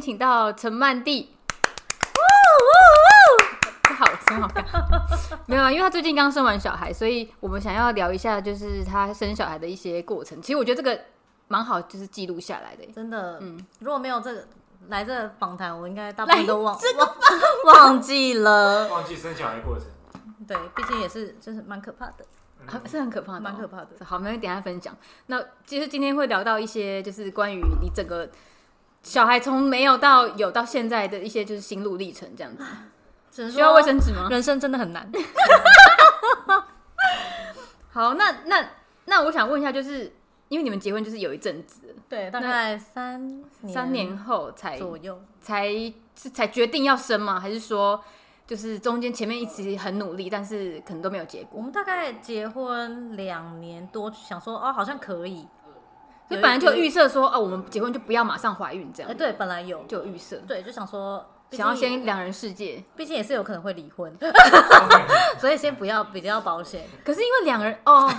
请到陈曼蒂。好，很好看。没有啊，因为他最近刚生完小孩，所以我们想要聊一下，就是他生小孩的一些过程。其实我觉得这个蛮好，就是记录下来的。真的，嗯如果没有这个来这访谈，我应该大部分都忘 忘忘记了。忘记生小孩过程。对，毕竟也是就是蛮可怕的，啊是很可怕的哦，蛮可怕的。好，没问题，等下分享。那其实今天会聊到一些，就是关于你整个小孩从没有到有到现在的一些就是心路历程，这样子。只能说需要卫生纸吗？人生真的很难。好，那那那我想问一下，就是因为你们结婚就是有一阵子，对，大概三年三年后才左右。才是才决定要生吗？还是说就是中间前面一直很努力，但是可能都没有结果？我们大概结婚两年多，想说哦，好像可以。就本来就预设说，哦，我们结婚就不要马上怀孕这样哎，样，对，本来有，就有预设，对，就想说，想要先两人世界。毕竟也是有可能会离婚，所以先不要比较保险。可是因为两人哦，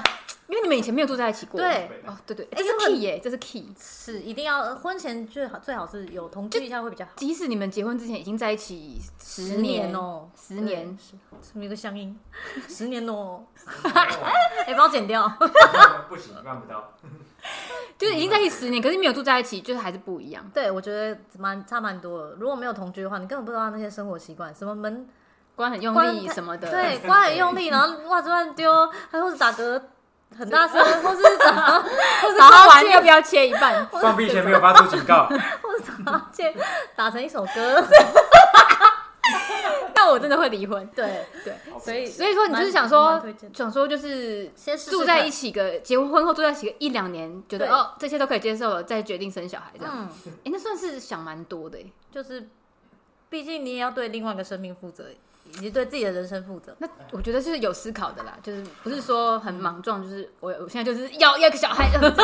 因为你们以前没有住在一起过，对，哦，对对，哎这是 key 耶，这是 key。是一定要婚前最好最好是有同居一下会比较好。即使你们结婚之前已经在一起十十年年哦，十年对，是是不是有个乡音？十年哦，哦哎，帮我剪掉。不行，办不到。就是已经在一起十年，可是没有住在一起，就是还是不一样。对，我觉得蛮差蛮多的。如果没有同居的话，你根本不知道那些生活习惯，什么门关很用力什么的，对，关很用力，然后袜子乱丢，还或者打嗝很大声，或是打，或是 打完要不要切一半？放屁前没有发出警告，或者打切打成一首歌。那我真的会离婚。对，对，所以所以说你就是想说想说就是住在一起个，结婚后住在一起个一两年，觉得哦这些都可以接受了，再决定生小孩这样。嗯，哎，那算是想蛮多的哎。就是，毕竟你也要对另外一个生命负责，以及对自己的人生负责。那我觉得是有思考的啦，就是不是说很莽撞，就是我我现在就是要要个小孩这样子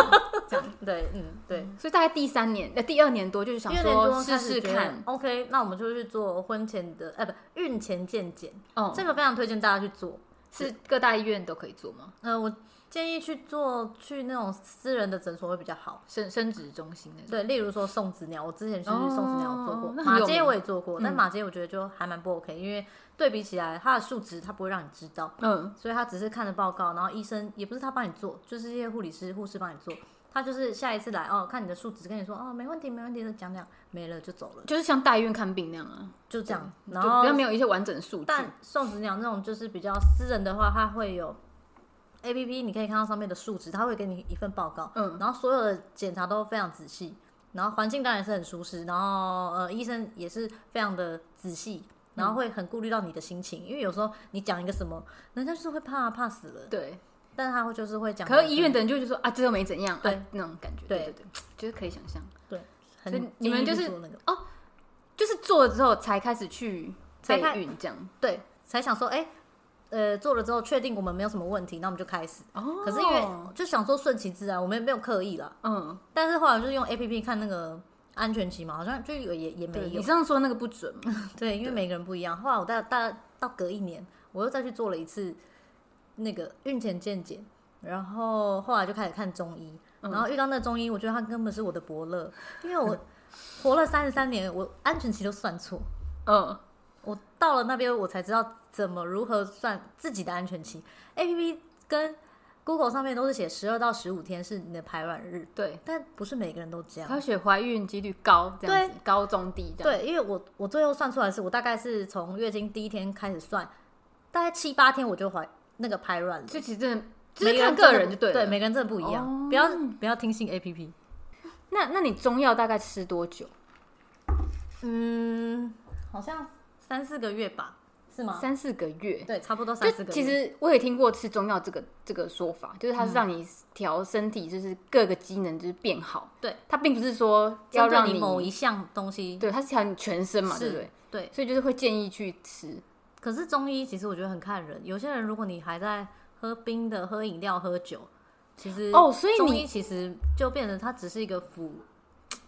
这样。对，嗯，对。所以大概第三年，呃，第二年多就是想第二年多说试试看。，OK，那我们就去做婚前的，哎，不，孕前健检，哦，这个非常推荐大家去做。是各大医院都可以做吗？呃，我建议去做去那种私人的诊所会比较好。生生殖中心那种。对，例如说送子鸟，我之前去送子鸟做过，马街我也做过，但嗯马街我觉得就还蛮不 OK，因为对比起来，它的数值它不会让你知道，嗯，所以他只是看着报告，然后医生也不是他帮你做，就是一些护理师、护士帮你做。他就是下一次来哦，看你的数值，跟你说哦，没问题，没问题，就讲讲，没了就走了，就是像大医院看病那样啊，就这样。然后比较没有一些完整的数据。但送子鸟那种就是比较私人的话，它会有 A P P，你可以看到上面的数值，他会给你一份报告，嗯，然后所有的检查都非常仔细，然后环境当然是很舒适，然后呃医生也是非常的仔细，然后会很顾虑到你的心情，因为有时候你讲一个什么，人家就是会怕怕死了，对，但是他会就是会讲，可是医院的人就会说啊，这又没怎样，对啊那种感觉，对对对对，就是可以想象，很所以你们就是那个就是做了之后才开始去备孕这样。对，才想说哎。呃，做了之后确定我们没有什么问题，那我们就开始。哦可是因为就想说顺其自然，我们也没有刻意啦。嗯，但是后来就是用 A P P 看那个安全期嘛，好像就有也也，没有你。这样说那个不准嘛？对，因为每个人不一样。后来我大大到隔一年，我又再去做了一次那个孕前健检，然后后来就开始看中医，嗯然后遇到那个中医，我觉得他根本是我的伯乐，因为我 活了三十三年，我安全期都算错。嗯，我到了那边，我才知道怎么如何算自己的安全期。A P P 跟 Google 上面都是写十二到十五天是你的排卵日，对，但不是每个人都这样。他写怀孕几率高这样子，高中低这样。对，因为我我最后算出来是我大概是从月经第一天开始算，大概七八天我就怀那个排卵了。就其实真的就是看个人就对了。对，每个人真的不一样，哦不要不要听信 A P P。那那你中药大概吃多久？嗯，好像三四个月吧，是吗？三四个月。对，差不多三四个月。其实我也听过吃中药这个这个说法，就是它是让你调身体，就是各个机能就是变好。对，它并不是说要让你某一项东西，对，它是调你全身嘛，对不对？对。所以就是会建议去吃。可是中医其实我觉得很看人，有些人如果你还在喝冰的、喝饮料、喝酒，其实哦所以你中医其实就变成它只是一个辅，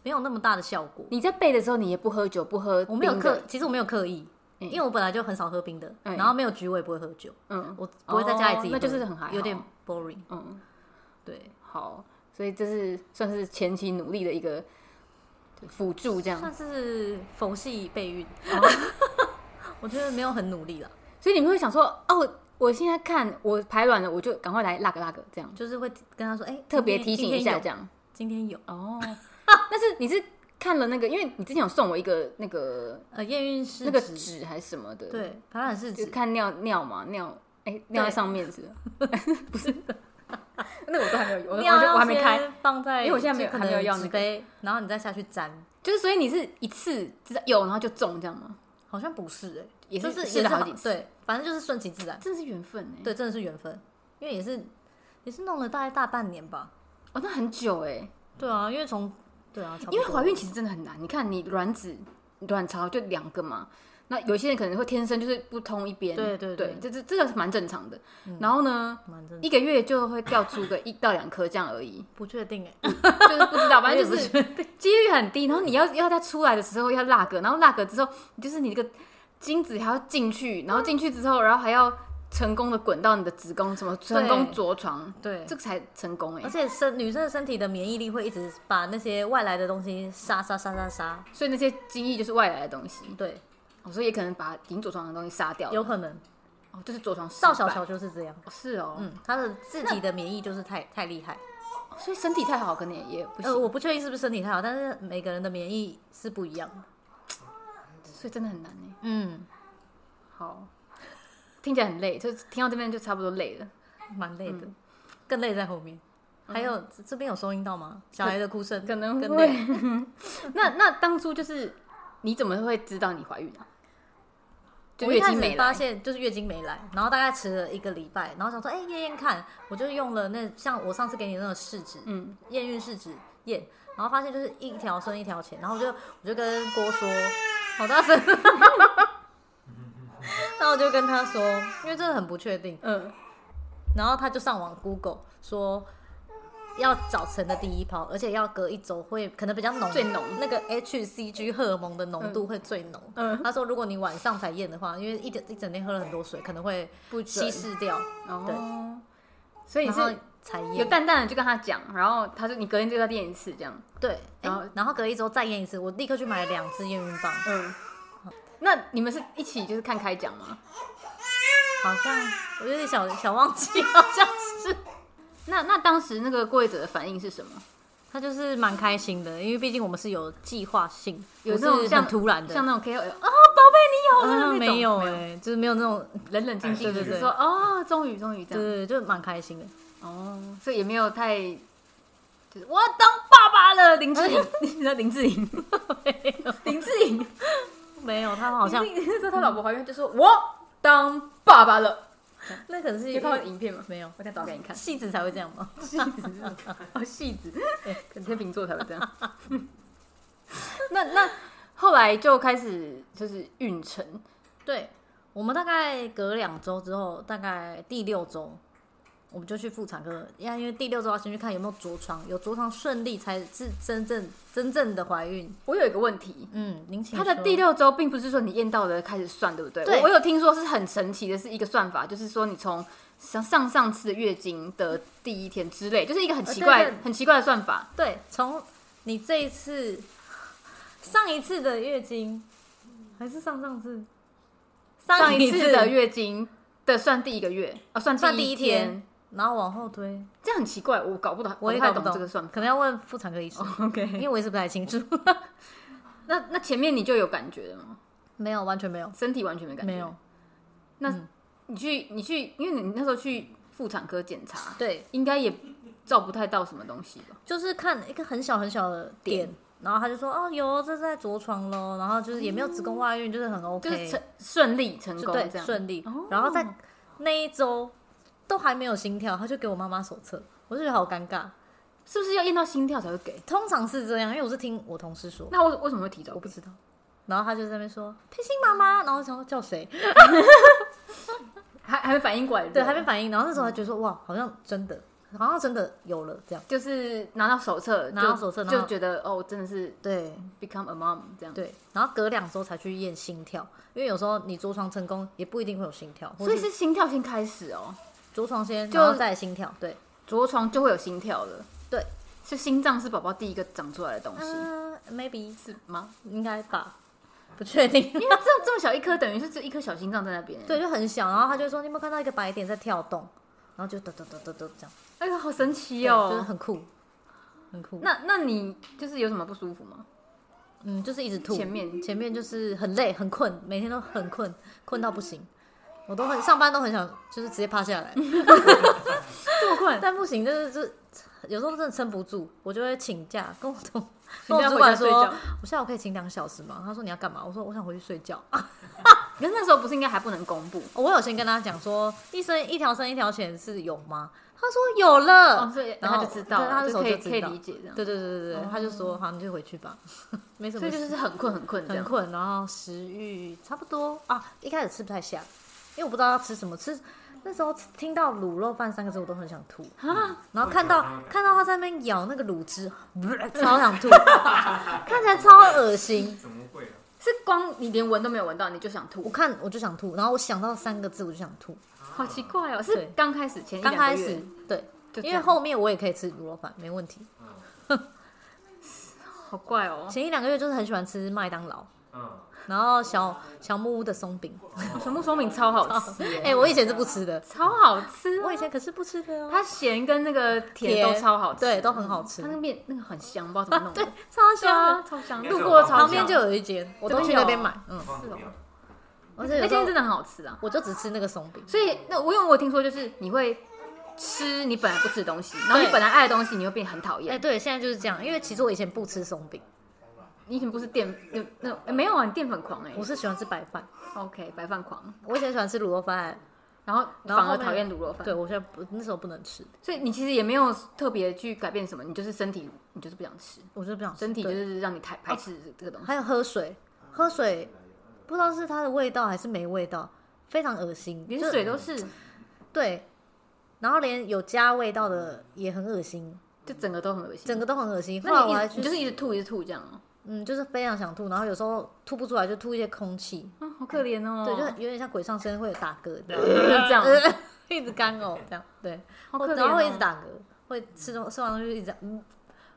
没有那么大的效果。你在背的时候，你也不喝酒，不喝我没有刻，其实我没有刻意，嗯因为我本来就很少喝冰的，嗯然后没有局我也不会喝酒，嗯。我不会在家里自己、哦那就是很还好。有点 boring。嗯，对，好，所以这是算是前期努力的一个对辅助这样。算是佛系备孕。我觉得没有很努力了，所以你们会想说，哦，我现在看我排卵了，我就赶快来拉个拉个这样，就是会跟他说，哎、特别提醒一下这，样。有今天有。哦，但是你是看了那个，因为你之前有送我一个那个呃验孕是那个纸还是什么的，，对，排卵是指就看尿尿嘛，尿哎、尿在上面是吧，不是，那个我都还没有，我我还没开，放在，因为我现在没有就可还没有要那个。纸杯，然后你再下去粘，就是所以你是一次知道有，然后就中这样吗？好像不是哎、也就是是试也是了好几次，，对，反正就是顺其自然，真的是缘分哎，对，真的是缘分，因为也是也是弄了大概大半年吧，哦，那很久哎，对啊，因为从对啊，因为怀孕其实真的很难，你看你卵子、卵巢就两个嘛，那有些人可能会天生就是不通一边，对对对，对这这这个是蛮正常的。然后呢，一个月就会掉出个一到两颗这样而已，不确定哎、就是不知道，反正就是几率很低。然后你要要它出来的时候要落个，然后落个之后，就是你这个精子还要进去，然后进去之后，然后还要成功的滚到你的子宫，什么成功着床，对。这，个才成功哎而。且身女生的身体的免疫力会一直把那些外来的东西杀杀杀杀杀，所以那些精液就是外来的东西，对，哦所以也可能把已经着床的东西杀掉。有可能。哦，就是着床赵小乔就是这样，哦是哦，嗯，她的自己的免疫就是太太厉害。所以身体太好可能也也不行，呃，我不确定是不是身体太好，但是每个人的免疫是不一样的。所以真的很难哎。嗯，好，听起来很累，就是听到这边就差不多累了。蛮累的，更累在后面。还有这这边有收音到吗？小孩的哭声可能会更累。那那当初就是你怎么会知道你怀孕啊？就我月经没来，发现就是月经没来，然后大概迟了一个礼拜，然后想说，哎、验验看，我就用了那像我上次给你那个试纸，嗯，验孕试纸验，然后发现就是一条深一条浅，然后我就我就跟郭说，好大声，然后我就跟他说，因为真的很不确定，嗯，然后他就上网 Google 说要早晨的第一泡，而且要隔一周会可能比较浓，最浓。那个 HCG 荷尔蒙的浓度会最浓。嗯。他说如果你晚上才验的话，因为一整一整天喝了很多水，可能会不稀准释掉，哦，所以你是才验。有淡淡的就跟他讲，然后他说你隔天就要验。一次这样，对，然后然后隔一周再验一次，我立刻去买了两支验孕棒，嗯。那你们是一起就是看开讲吗？好像我有点小小忘记，好像是。那那当时那个柜者的反应是什么？他就是蛮开心的，因为毕竟我们是有计划性，有那种像很突然的，像那种 KOL 啊，宝贝你有了、那种嗯没有没哎、就是没有那种，冷冷静静的对对对说哦，终于终于这样对对，对就蛮开心的。哦，所以也没有太就是我当爸爸了，林志颖，你知道林志颖？林志颖没有，他好像林志颖那时候他老婆怀孕就说我当爸爸了，那可能是一套影片吗？没有，我再找给你看。戏子才会这样吗？戏子 哦，戏子，可能天秤座才会这样。那那后来就开始就是孕程，对，我们大概隔两周之后，大概第六周，我们就去妇产科，因为因为第六周要先去看有没有着床，有着床顺利才是真正真正的怀孕。我有一个问题，嗯，您请它的第六周并不是说你验到的开始算，对不对？对我我有听说是很神奇的，是一个算法，就是说你从上上上次的月经的第一天之类，就是一个很奇怪、呃对对很奇怪的算法。对，从你这一次上一次的月经，还是上上次上一一次的月经的算第一个月啊，算算第第一天天，然后往后推，这样很奇怪，我搞不懂，我也搞不懂懂这个算法。可能要问妇产科医生，因 OK，为我也是不太清楚。那那前面你就有感觉了吗？没有，完全没有，身体完全没感觉？没有。。那嗯你去你去，因为你那时候去妇产科检查，对，应该也照不太到什么东西吧？就是看一个很小很小的点，然后他就说哦有这在着床咯，然后就是也没有子宫外孕，就是很 OK，就是成顺利成功这样。顺利哦。然后在那一周都还没有心跳，他就给我妈妈手册，我就觉得好尴尬。是不是要验到心跳才会给？通常是这样，因为我是听我同事说，那我为什么会提早？我不知道。然后他就在那边说佩欣妈妈，然后我想说叫谁？还还没反应过来，对，不还没反应。然后那时候他觉得说哇，好像真的，好像真的有了这样。就是拿到手册，拿到就就手册然后觉得哦，真的是对 become a mom 这样。对，然后隔两周才去验心跳，因为有时候你着床成功也不一定会有心跳，所以是心跳先开始哦，着床先，就然后再心跳。对，着床就会有心跳了。对，是心脏是宝宝第一个长出来的东西。嗯，maybe 是吗？应该吧，不确定。因为这这么小一颗，等于是这一颗小心脏在那边。，对，就很小，然后他就说你有没有看到一个白点在跳动，然后就嘚嘚嘚嘚嘚这样，哎呀，好神奇哦！就是很酷，很酷。那那你就是有什么不舒服吗？嗯，就是一直吐，前面前面就是很累很困，每天都很困，困到不行。我都很上班都很想就是直接趴下来，这么困，但不行，就是就是有时候真的撑不住，我就会请假跟我同跟我主管说觉。，我下午可以请两个小时吗？他说你要干嘛？我说我想回去睡觉。可是那时候不是应该还不能公布？我有先跟他讲说，一生一条生一条钱是有吗？他说有了。哦，所以然后他就知道他那时候可以可以理解这样。对对对对对，哦他就说好，你就回去吧，没什么事。所以就是很困很困。很困，然后食欲差不多啊，一开始吃不太下，因为我不知道要吃什么，吃那时候听到卤肉饭三个字我都很想吐啊，然后看到看到他在那边咬那个卤汁，超想吐，看起来超恶心。怎么会啊？是光你连闻都没有闻到，你就想吐，我看我就想吐，然后我想到三个字我就想吐。好奇怪哦。是对刚开始前一刚两个月开始对，就这因为后面我也可以吃卤肉饭，没问题。好怪哦。前一两个月就是很喜欢吃麦当劳，嗯，然后小小木屋的松饼，小木松饼超好吃耶，哎、我以前是不吃的，超好吃啊。我以前可是不吃的哦。它咸跟那个甜甜都超好吃，对，都很好吃它那。个面那个很香，不知道怎么弄的。对，超香。超香，路过超香旁边就有一间，我都去那边买。嗯，放怎么样？而且有时候那间真的很好吃啊。我就只吃那个松饼。所以那我因为我听说就是你会吃你本来不吃的东西，然后你本来爱的东西，你会变很讨厌哎、厌。对，现在就是这样。因为其实我以前不吃松饼，你以前不是淀那那哎没有啊，你淀粉狂哎我。是喜欢吃白饭。OK，白饭狂，我以前喜欢吃卤肉饭，然后反而讨厌卤肉饭。对，我现在不那时候不能吃，所以你其实也没有特别去改变什么，你就是身体，你就是不想吃，我就是不想吃。身体就是让你排排斥这个东西。还有喝水，喝水不知道是它的味道还是没味道，非常恶心。连水都是，对，然后连有加味道的也很恶心，就整个都很恶心。整个都很恶心。那你就是一直吐一直吐这样哦，嗯，就是非常想吐，然后有时候吐不出来就吐一些空气，啊，好可怜哦。对，就有点像鬼上身会有打嗝，这样这样，一直干呕这样，对，好可怜哦。然后会一直打嗝，会吃东吃完东西就一直嗯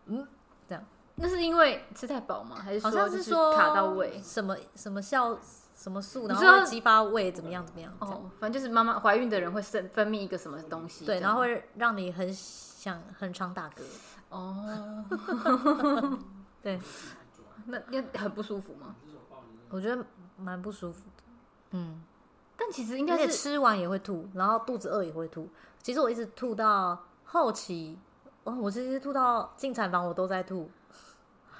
嗯这样嗯，那是因为吃太饱吗？还是好像是像说卡到胃？什么什么酵什么素，然后会激发胃怎么样怎么样，哦，反正就是妈妈怀孕的人会分分泌一个什么东西，对，然后会让你很想很常打嗝，哦，对，那那很不舒服吗？我觉得蛮不舒服的，嗯，但其实应该是吃完也会吐，然后肚子饿也会吐，其实我一直吐到后期。哦，我其实吐到进产房，我都在吐。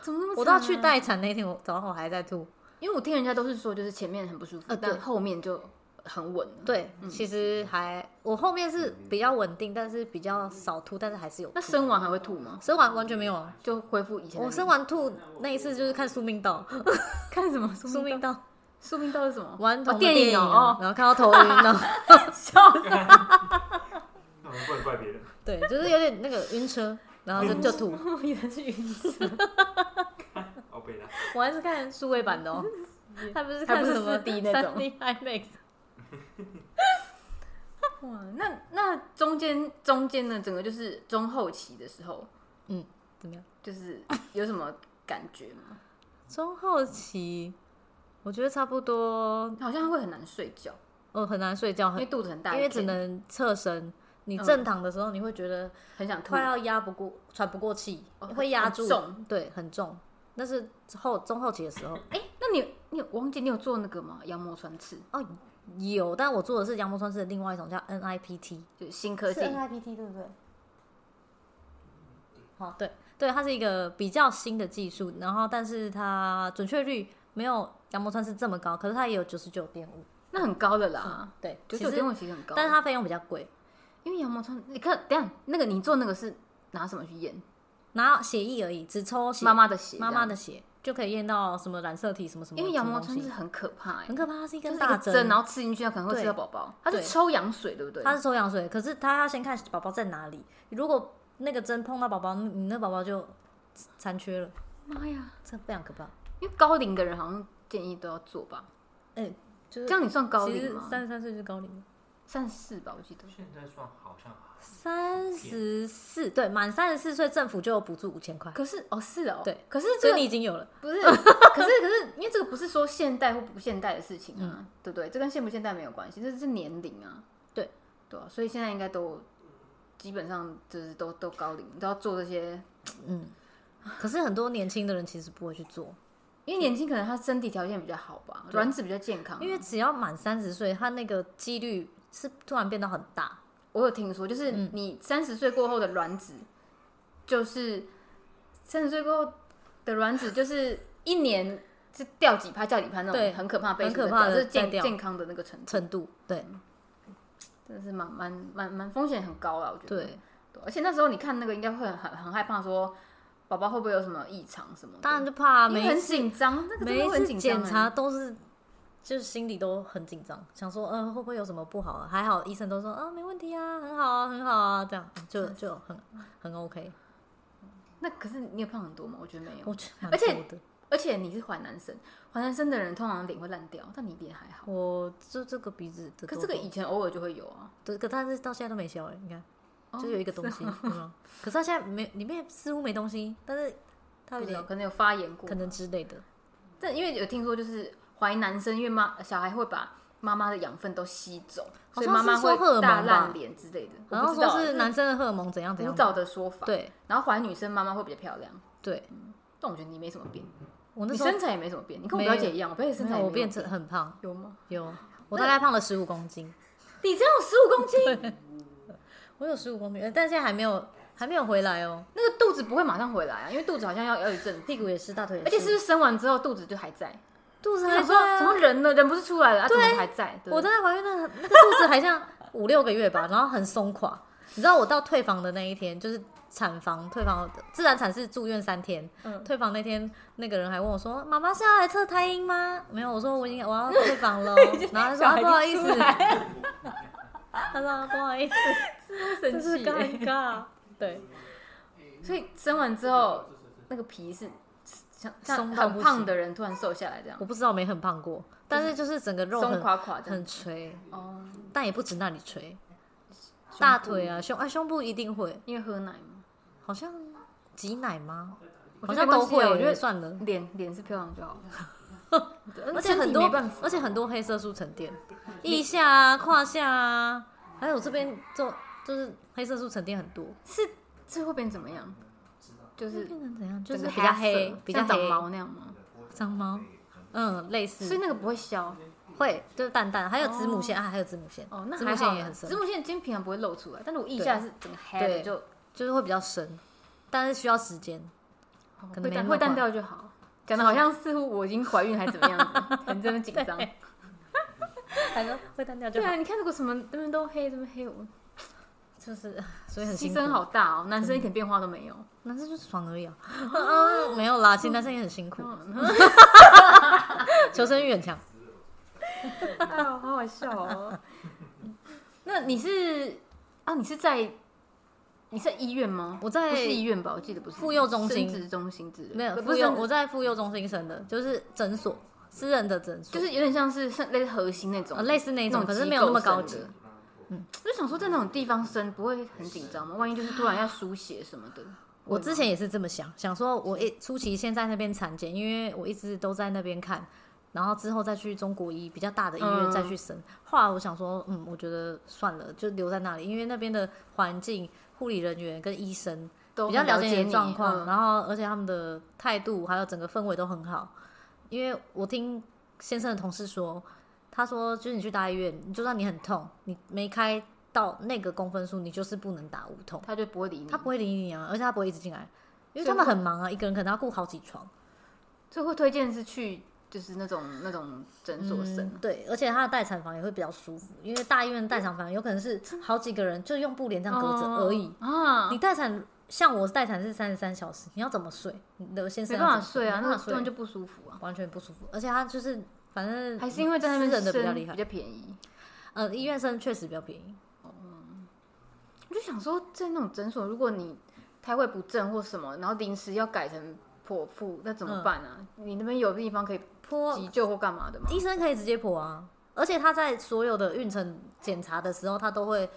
怎么那么惨啊我到去待产那天，我早上我还在吐。因为我听人家都是说，就是前面很不舒服，但后面就很稳了。对，其实还我后面是比较稳定，但是比较少吐，但是还是有。那生完还会吐吗？生完完全没有啊，就恢复以前我生完吐那一次就是看宿命道，看什么宿 宿命命道宿命道是什么？玩电影影哦然后看到头晕了，笑死！那我们不能怪别人。对，就是有点那个晕车，然后就就吐。我还是看数位版的哦，他不是看什么 4D 那种 3D IMAX，哇，那那中间中间呢，整个就是中后期的时候，嗯怎么样？就是有什么感觉吗？中后期我觉得差不多，好像会很难睡觉，哦，很难睡觉，因为肚子很大，因为只能侧身。你嗯正躺的时候，你会觉得很想吐快。要压不过、喘不过气，哦会压住，很重对，很重。那是后中后期的时候哎、那你你有我忘记你有做那个吗？羊膜穿刺，哦，有，但我做的是羊膜穿刺的另外一种叫 NIPT，就是新科技是。NIPT 对不对？好，对对，它是一个比较新的技术，然后但是它准确率没有羊膜穿刺这么高，可是它也有九十九点五，那很高的啦，对，九九点其实五其实很高。但是它费用比较贵，因为羊膜穿，你看，等下那个你做那个是拿什么去验？拿血液而已，只抽血妈妈的血，妈妈的，血就可以验到什么染色体什么什么，因为羊膜穿刺很可怕、欸，很可怕，它是一根大针，然后刺进去，它可能会吃到宝宝。它是抽羊水，对不对？它是抽羊水，可是它要先看宝宝在哪里。如果那个针碰到宝宝，你那宝宝就残缺了，妈呀！这非常可怕。因为高龄的人好像建议都要做吧？哎、就是这样你算高其实龄吗？三十三岁是高龄了，三十四吧，我记得。现在算好像三十四，对，满三十四岁政府就有补助五千块，可是哦，是哦，对，可是这个你已经有了。不是，可是可是，因为这个不是说现代或不现代的事情啊，对不对？这跟现不现代没有关系，这是年龄啊。对，对啊，所以现在应该都基本上就是都都高龄，都要做这些，嗯，可是很多年轻的人其实不会去做，因为年轻可能他身体条件比较好吧，卵子比较健康啊。因为只要满三十岁，他那个几率是突然变得很大。我有听说，就是嗯你三十岁过后的卵子，就是三十岁过后的卵子，就是一年是掉几趴掉几趴那对种很可怕的倍数很可怕的是健健康的那个程度，程度，对真的是蛮蛮蛮蛮风险很高了，我觉得。对，而且那时候你看那个，应该会很很很害怕，说宝宝会不会有什么异常什么？当然就怕因为很紧张，那个真每一次的会很紧张检查欸。都是，就是心里都很紧张，想说，嗯、会不会有什么不好啊？还好医生都说，啊，没问题啊，很好啊，很好啊，这样就就很很 OK。那可是你有胖很多吗？我觉得没有我。觉得蛮而且，而且你是怀男生，怀男生的人通常脸会烂掉，但你脸还好。我就这个鼻子可这个以前偶尔就会有啊。对，可但是到现在都没消哎，你看，哦就有一个东西？可是它现在没里面似乎没东西，但是它有点可能有发炎过，可能之类的。但因为有听说就是怀男生，因为妈小孩会把妈妈的养分都吸走，所以妈妈会大烂脸之类的。我然后说是男生的荷尔蒙怎样怎样，古早的说法。对。然后怀女生妈妈会比较漂亮，对，但我觉得你没什么变，我那身材也没什么变，你跟我表姐一样，我表姐身材我变。成很胖，有吗？有。我大概胖了十五公斤，你只有十五公斤，我有十五公斤，但现在还没有还没有回来哦，那个肚子不会马上回来啊，因为肚子好像要要一阵，屁股也是，大腿也是。而且是不是生完之后肚子就还在？肚子还说，怎么啊。人呢？人不是出来了，啊，怎么还在？对我在怀孕那那个肚子还像五六个月吧，然后很松垮。你知道我到退房的那一天，就是产房退房，自然产是住院三天。嗯退房那天，那个人还问我说：“妈妈是要来测胎音吗？”没有，我说我已经我要退房了。然后他说、啊、不好意思，他说、啊、不好意思，生就是。尴尬。对，所以生完之后，那个皮是像像很胖的人突然瘦下来这样我，不知道没很胖过，但是就是整个肉松很垮垮的很。垂，哦，但也不止那里垂，大腿啊、胸啊、胸部一定会，因为喝奶嘛，好像挤奶吗？好像都会，我觉得算了。脸脸是漂亮就好了。而且很多而且很多黑色素沉淀，腋下啊、胯下啊，还有这边就就是黑色素沉淀很多，是这会变怎么样？就是变成怎样？就是比较黑比较长，毛那样吗？长毛，嗯，类似所以那个不会消会就是淡淡，还有子母线啊，还有子母线，哦，那子母线也很深子，母线今天平常不会露出来，但是我腋下是整个黑的对就就是会比较深，但是需要时间。可能会淡会淡掉就好。讲的好像似乎我已经怀孕还是怎么样子，很这么紧张。反正会淡掉就好对啊，，你看如果什么这边都黑，这边黑，我就是所以很牺。牲好大哦。男生一点变化都没有。男生就是爽而已啊，嗯没有啦，其实男生也很辛苦，嗯 求生欲很强。哎呦，好好笑哦。那你是啊？你是在你是在医院吗？我在不是医院吧？我记得不是妇幼中心生殖中心之类的，没有不是生妇幼，我在妇幼中心生的，就是诊所，私人的诊所，就是有点像是像类似核心那种呃，类似那种，可是机没有那么高级。。嗯，我就想说，在那种地方生不会很紧张吗？万一就是突然要输血什么的，我之前也是这么想，想说我一初期先在那边产检，因为我一直都在那边看，然后之后再去中国医比较大的医院嗯再去生。后来我想说，嗯，我觉得算了，就留在那里，因为那边的环境、护理人员跟医生都比较了解状况，嗯然后而且他们的态度还有整个氛围都很好。因为我听先生的同事说，他说就是你去大医院，你就算你很痛，你没开到那个公分数，你就是不能打无痛，他就不会理你，他不会理你啊，而且他不会一直进来，因为他们很忙啊，一个人可能要顾好几床。所以会推荐是去就是那种那种诊所生嗯，对，而且他的待产房也会比较舒服，因为大医院的待产房有可能是好几个人，就用布帘这样隔着而已。啊，你待产像我待产是三十三小时，你要怎么睡？你的先生没办法要怎么睡啊，那睡，个根本就不舒服啊。完全不舒服。而且他就是反正还是因为在那边私人的比较厉害比较便宜。呃，医院生确实比较便宜。我就想说，在那种诊所，如果你胎位不正或什么，然后临时要改成剖腹，那怎么办啊？你那边有地方可以剖急救或干嘛的吗？医生可以直接剖啊，而且他在所有的孕程检查的时候，他都会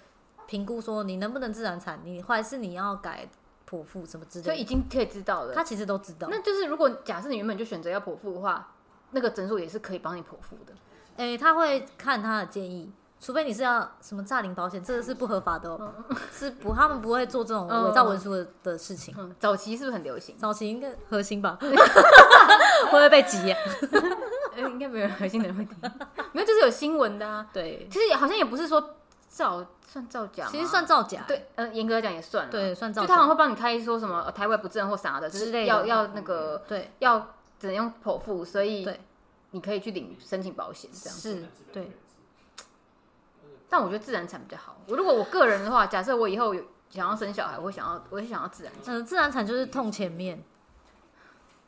评估说你能不能自然产，你还是你要改剖腹什么之所以已，经可以知道了。他其实都知道。那就是如果假设你原本就选择要剖腹的话，那个诊所也是可以帮你剖腹的。诶、他会看他的建议，除非你是要什么诈领保险，这个是不合法的哦，是不，他们不会做这种伪造文书的的事情。嗯，早期是不是很流行？早期应该核心吧，会不会被挤、啊？呃，应该没有人核心的人会听，没有，就是有新闻的啊。对，其实也好像也不是说造算造假，其实算造假。对，呃，严格来讲也算了。对，算造就他好像假会帮你开说什么呃胎位不正或啥的，就是要要那个对要只能用剖腹，所以你可以去领申请保险这样。是，对，但我觉得自然产比较好。我如果我个人的话，假设我以后有想要生小孩，我会想要我会想要自然产。嗯、自然产就是痛前面，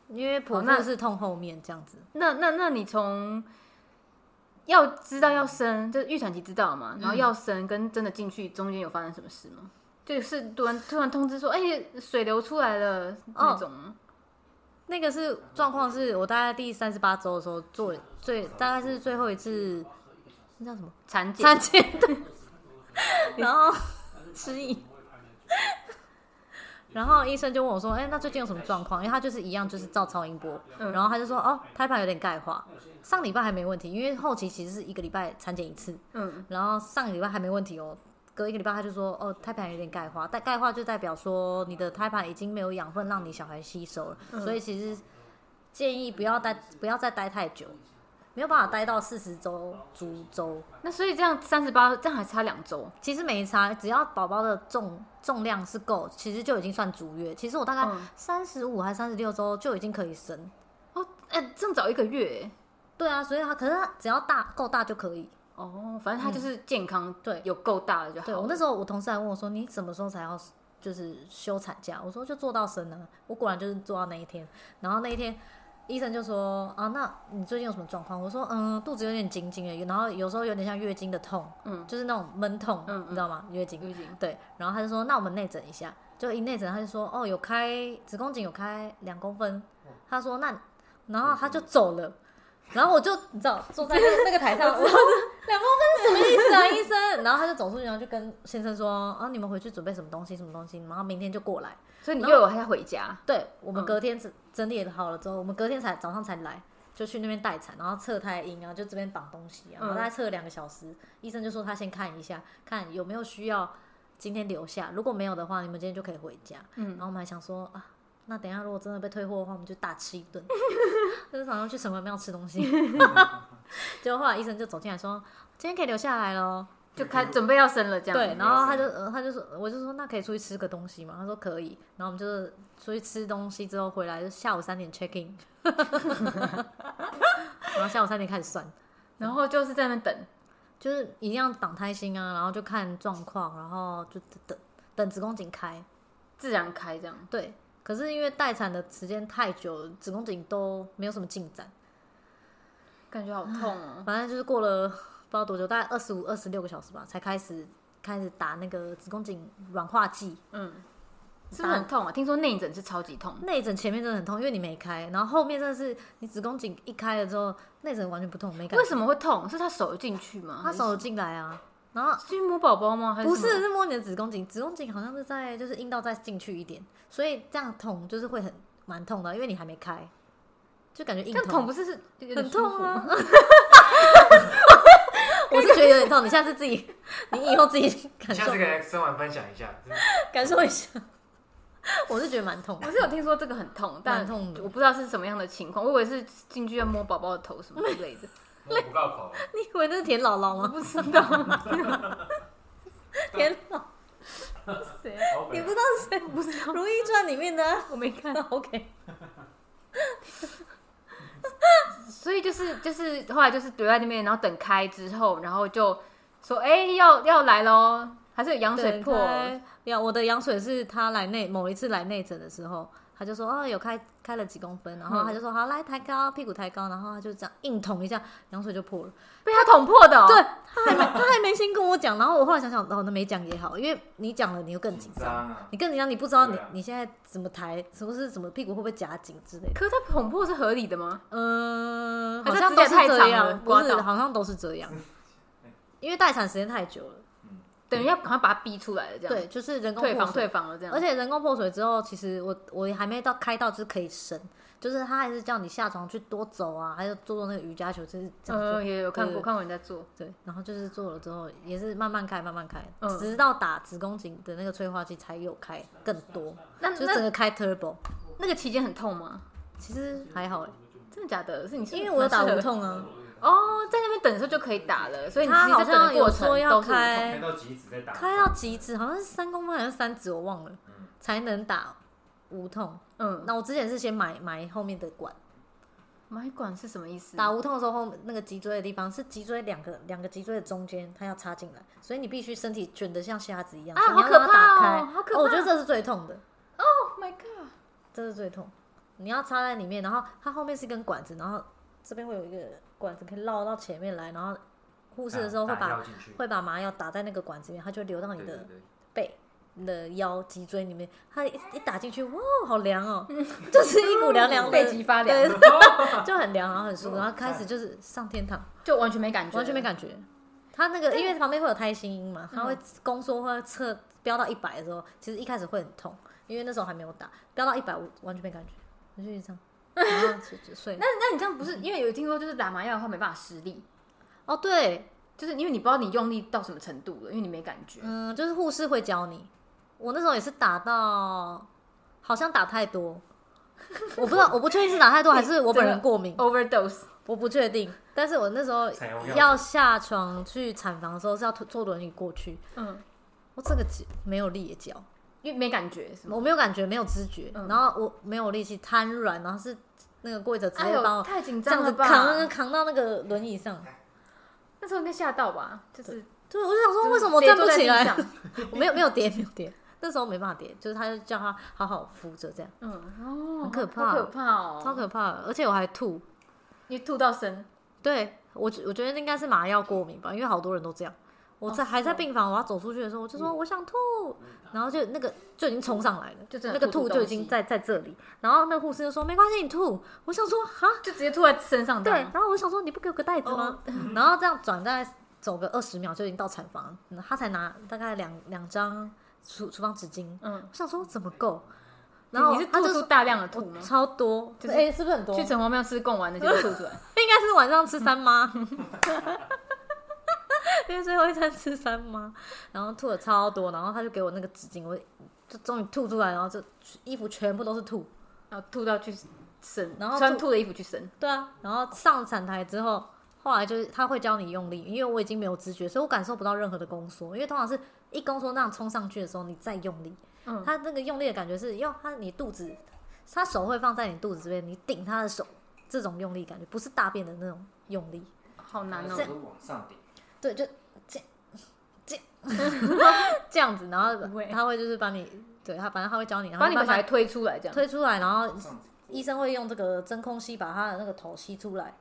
因为剖腹是痛后面这样子。那那那你从要知道要生，就是预产期知道嘛，然后要生跟真的进去中间有发生什么事吗？就是突然突然通知说，哎、水流出来了那种吗。那个是状况，是我大概第三十八周的时候做最大概是最后一次，那叫什么？产检。产检对，然后失忆，然后医生就问我说：“哎、那最近有什么状况？”因为他就是一样，就是照超音波，嗯。然后他就说：“哦，胎盘有点钙化，上礼拜还没问题，因为后期其实是一个礼拜产检一次，嗯，然后上个礼拜还没问题哦。”隔一个礼拜，他就说：“哦，胎盘有点钙化，但钙化就代表说你的胎盘已经没有养分让你小孩吸收了，嗯。所以其实建议不要待，不要再待太久，没有办法待到四十周足周。那所以这样三十八，这样还差两周。其实没差，只要宝宝的重重量是够，其实就已经算足月。其实我大概嗯三十五还三十六周就已经可以生。哦，哎、这么早一个月。对啊，所以他可是他只要大够大就可以。哦，反正他就是健康，对有够大的就好。对我那时候我同事还问我说：“你什么时候才要就是休产假？”我说：“就做到生呢。”我果然就是做到那一天。然后那一天医生就说：“啊，那你最近有什么状况？”我说：“嗯，肚子有点紧紧的，然后有时候有点像月经的痛，嗯就是那种闷痛，嗯嗯你知道吗？月经。月经对，然后他就说：“那我们内诊一下。”就一内诊，他就说：“哦，有开子宫颈有开两公分。”他说：“那……”然后他就走了。然后我就你知道坐在那个那个台上，我说两公分是什么意思啊，医生？然后他就走出去，然后就跟先生说：“啊，你们回去准备什么东西，什么东西，然后明天就过来。所以你又有还要回家。”对，我们嗯隔天整整理好了之后，我们隔天才早上才来，就去那边待产，然后测胎阴啊，就这边绑东西啊，然后嗯大概测了两个小时，医生就说他先看一下，看有没有需要今天留下，如果没有的话，你们今天就可以回家。嗯然后我们还想说啊。那等一下，如果真的被退货的话，我们就大吃一顿，就是早上去城隍庙吃东西。结果后来医生就走进来说：“今天可以留下来喽。”就开准备要生了，这样对，然后他就呃他就说，我就说那可以出去吃个东西嘛？他说可以，然后我们就是出去吃东西之后回来，就下午三点 check in，然后下午三点开始算，然后就是在那等，就是一定要挡胎心啊，然后就看状况，然后就等等子宫颈开。自然开这样。对，可是因为待产的时间太久了，子宫颈都没有什么进展，感觉好痛哦。反正就是过了不知道多久，大概二十五、二十六个小时吧，才开始开始打那个子宫颈软化剂。嗯，是不是很痛啊？听说内诊是超级痛。内诊前面真的很痛，因为你没开，然后后面真的是你子宫颈一开了之后，内诊完全不痛，没感觉。为什么会痛？是他手进去吗？他手进来啊？然后是去摸宝宝吗？还是不是是摸你的子宫颈，子宫颈好像是在就是阴道再进去一点，所以这样痛就是会很蛮痛的，因为你还没开，就感觉硬这样痛不是是很痛啊。我是觉得有点痛，你下次自己，你以后自己感受下次给生完分享一下。感受一下。我是觉得蛮痛的我，是有听说这个很痛，但蛮痛的我不知道是什么样的情况。我以为是进去要摸宝宝的头什么之类的，摸不到口，你以为那是田姥姥吗？不知道 田姥，谁啊，你不知道是谁？不知道《如懿传》里面的啊、我没看。OK，所以就是就是后来就是留在那边，然后等开之后，然后就说哎、要要来喽，还是有羊水破，羊我的羊水是他来内某一次来内诊的时候，他他就说哦有开开了几公分，然后他就说好来抬高屁股抬高，然后他就这样硬捅一下，羊水就破了。被他捅破的、哦。对，他还没他还没先跟我讲，然后我后来想想，哦那没讲也好，因为你讲了你又更紧张，啊，你更紧张，你不知道你啊你现在怎么抬，什么是怎么屁股会不会夹紧之类的。可是他捅破是合理的吗？嗯，好像都是这样，不是，好像都是这样，因为待产时间太久了。等于要赶快把他逼出来了，这样对，就是人工退房破水退房了这样。而且人工破水之后，其实我我还没到开到就是可以生，就是他还是叫你下床去多走啊，还有做做那个瑜伽球，就是这样做。呃，也有看过，看过人在做。对，然后就是做了之后，也是慢慢开，慢慢开，嗯直到打子宫颈的那个催化剂才有开更多，那那就整个开 turbo。那个期间很痛吗？其实还好哎，真的假的？是你是因为我有打无痛啊，哦，在那边等的时候就可以打了，所以你他好其实在等的像有过程说要都是无痛开开到极致再打，开到极致，好像是三公分还是三指，我忘了，嗯才能打无痛。嗯，那我之前是先买买后面的管，买管是什么意思？打无痛的时候，后那个脊椎的地方是脊椎两个两个脊椎的中间，它要插进来，所以你必须身体卷得像瞎子一样，啊所以你要好可让它打开。怕哦好可怕我觉得这是最痛的，Oh my god！这是最痛。你要插在里面，然后它后面是一根管子，然后这边会有一个管子可以绕到前面来，然后护士的时候会把会把麻药打在那个管子里面，它就会流到你的背、你的腰、脊椎里面。它一一打进去，哇，好凉哦，就是一股凉凉的，背脊发凉，就很凉，然后很舒服，然后开始就是上天堂，就完全没感觉，完全没感觉。它那个因为旁边会有胎心音嘛，它会嗯宫缩会测飙到一百的时候，其实一开始会很痛，因为那时候还没有打，飙到一百我完全没感觉，我就一直这样，然后就就睡。那那你这样不是因为有听说就是打麻药的话没办法施力，哦，对，就是因为你不知道你用力到什么程度了，因为你没感觉。嗯，就是护士会教你。我那时候也是打到，好像打太多，我不知道，我不确定是打太多还是我本人过敏，overdose，我不确定。但是我那时候要下床去产房的时候是要坐坐轮椅过去，嗯，我这个脚没有力的脚，因为没感觉是吗？我没有感觉，没有知觉，嗯然后我没有力气瘫软，然后是那个柜者直哎，接把我太紧这样张了扛，扛到那个轮椅上。那时候应该吓到吧？就是对，我就想说为什么我跌坐在地站不起来？上 我没有没有跌，没有跌，那时候没办法跌，就是他就叫他好好扶着这样。嗯，哦，很可怕好可怕哦，超可怕的，而且我还吐。你吐到生，对我觉，我觉得应该是麻药过敏吧，因为好多人都这样。我在、还在哦病房，我要走出去的时候，我就说我想吐，然后就那个就已经冲上来了，就那个吐就已经在在这里。然后那个护士就说没关系，你吐。我想说哈，就直接吐在身上对。，然后我想说你不给我个袋子吗？然后这样转大概走个二十秒就已经到产房，嗯他才拿大概两两张厨厨房纸巾。嗯，我想说怎么够？然后你是他就说吐出大量的吐吗？超多，就是哎、是不是很多？去城隍庙吃贡丸那些都吐出来，应该是晚上吃三妈，因为最后一餐吃三妈，然后吐了超多，然后他就给我那个纸巾，我就终于吐出来，然后就衣服全部都是吐。然后吐到去生，然后吐穿吐的衣服去生。对啊，然后上产台之后，后来就是他会教你用力，因为我已经没有知觉，所以我感受不到任何的宫缩，因为通常是一宫缩那样冲上去的时候，你再用力，嗯，他那个用力的感觉是因为他你肚子，他手会放在你肚子这边，你顶他的手，这种用力感觉不是大便的那种用力。好难哦手。都往上顶，对，就这样这样 这样子，然后他会就是把你，对他反正他会教你，然后把你把小孩推出来这样。推出来，然后医生会用这个真空吸把他的那个头吸出来，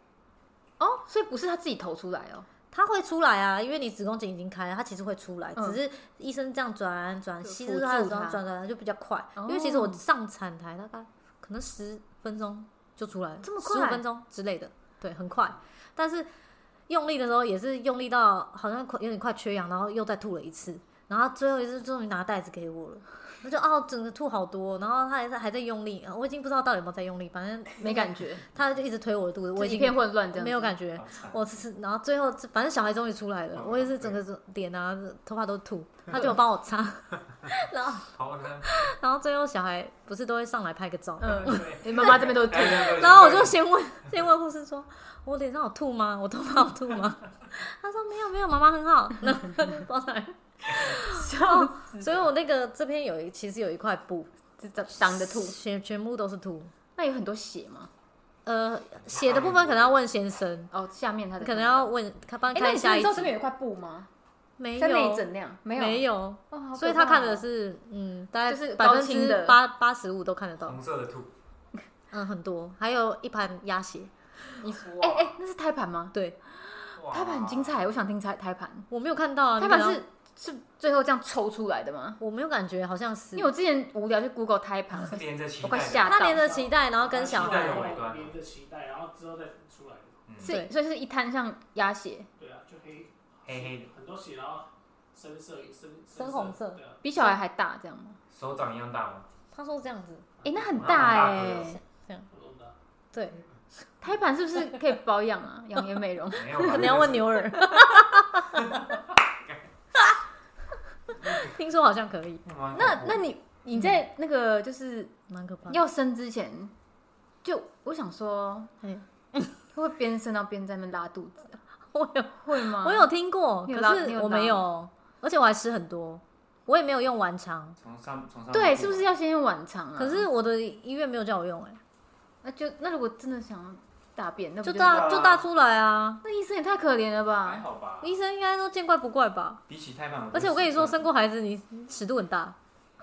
哦，所以不是他自己投出来哦。他会出来啊，因为你子宫颈已经开了，他其实会出来，嗯只是医生这样转转就吸住他的时候辅助他转转就比较快，哦因为其实我上产台大概可能十分钟就出来了，这么快十五分钟之类的，对，很快，但是用力的时候也是用力到好像快有点快缺氧，然后又再吐了一次，然后最后一次终于拿袋子给我了。我就哦，整个吐好多，然后他还在还在用力，我已经不知道到底有没有在用力，反正没感觉，他就一直推我的肚子，我已经就一片混乱这样。没有感觉，我是，然后最后反正小孩终于出来了，我也是整个脸啊头发都吐，他就有帮我擦，然后，然后最后小孩不是都会上来拍个照，嗯，妈妈这边都是吐。然然后我就先问先问护士说，我脸上有吐吗？我头发有吐吗？他说没有没有，妈妈很好，然后他就抱上来，笑死，所以我那个这边有一其实有一块布，是挡挡着吐。全全部都是吐，那有很多血吗？呃，血的部分可能要问先生，哦，下面他的可能要问他帮哎，那你知道这边有一块布吗？没像内有诊那样，没有。没有，所以他看的是嗯，大概就是百分之八八十五都看得到，红色的兔，嗯，很多，还有一盘鸭血，衣服。哎哎，那是胎盘吗？对胎盘很精，彩，我想听胎胎盘。我没有看到啊，胎盘是是最后这样抽出来的吗？我没有感觉，好像是因为，我之前无聊去 Google 胎盘，连着脐我快吓到。他连着脐带，然后跟小脐带有孩，尾端连着脐带，然后之后再出来。嗯是所以是一滩像鸭血，对啊，就黑黑黑的，很多血，然后深色深深红色对啊，比小孩还大，这样吗？手掌一样大吗？他说这样子，哎，那很那大很大颗哎。不懂的。对，胎盘是不是可以保养啊？养颜美容？没有吧，你要问牛耳，听说好像可以，那那你你在那个就是蛮可怕的。要生之前，就我想说，哎会不会边生到边在那拉肚子啊？我有会吗？我有听过，你有可是我没有，而且我还吃很多，我也没有用晚肠，从上从上对，是不是要先用晚肠啊？可是我的医院没有叫我用，哎，那就那如果真的想要大便，那不就就大就大出来啊。那医生也太可怜了吧还吧？好吧？医生应该都见怪不怪吧？比起太慢，而且我跟你说，生生过孩子你尺度很大，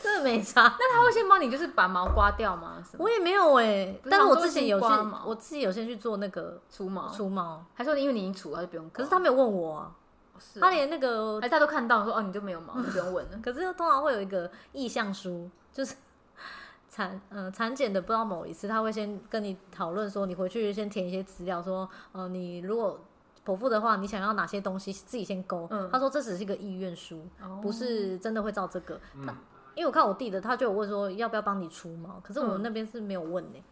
真的没差。那他会先帮你就是把毛刮掉吗？我也没有哎、但是我之前有去，我自己有先去做那个除毛？除毛，还说因为你已经除，他就不用。可是他没有问我啊，是他连那个哎，大家都看到说哦，你就没有毛，就不用问了。可是通常会有一个意向书，就是产呃产检的不知道某一次，他会先跟你讨论说，你回去先填一些资料，说呃你如果剖腹的话，你想要哪些东西，自己先勾。嗯他说这只是一个意愿书，哦不是真的会照这个。他，因为我看我弟的，他就有问说要不要帮你除毛，可是我们嗯那边是没有问呢、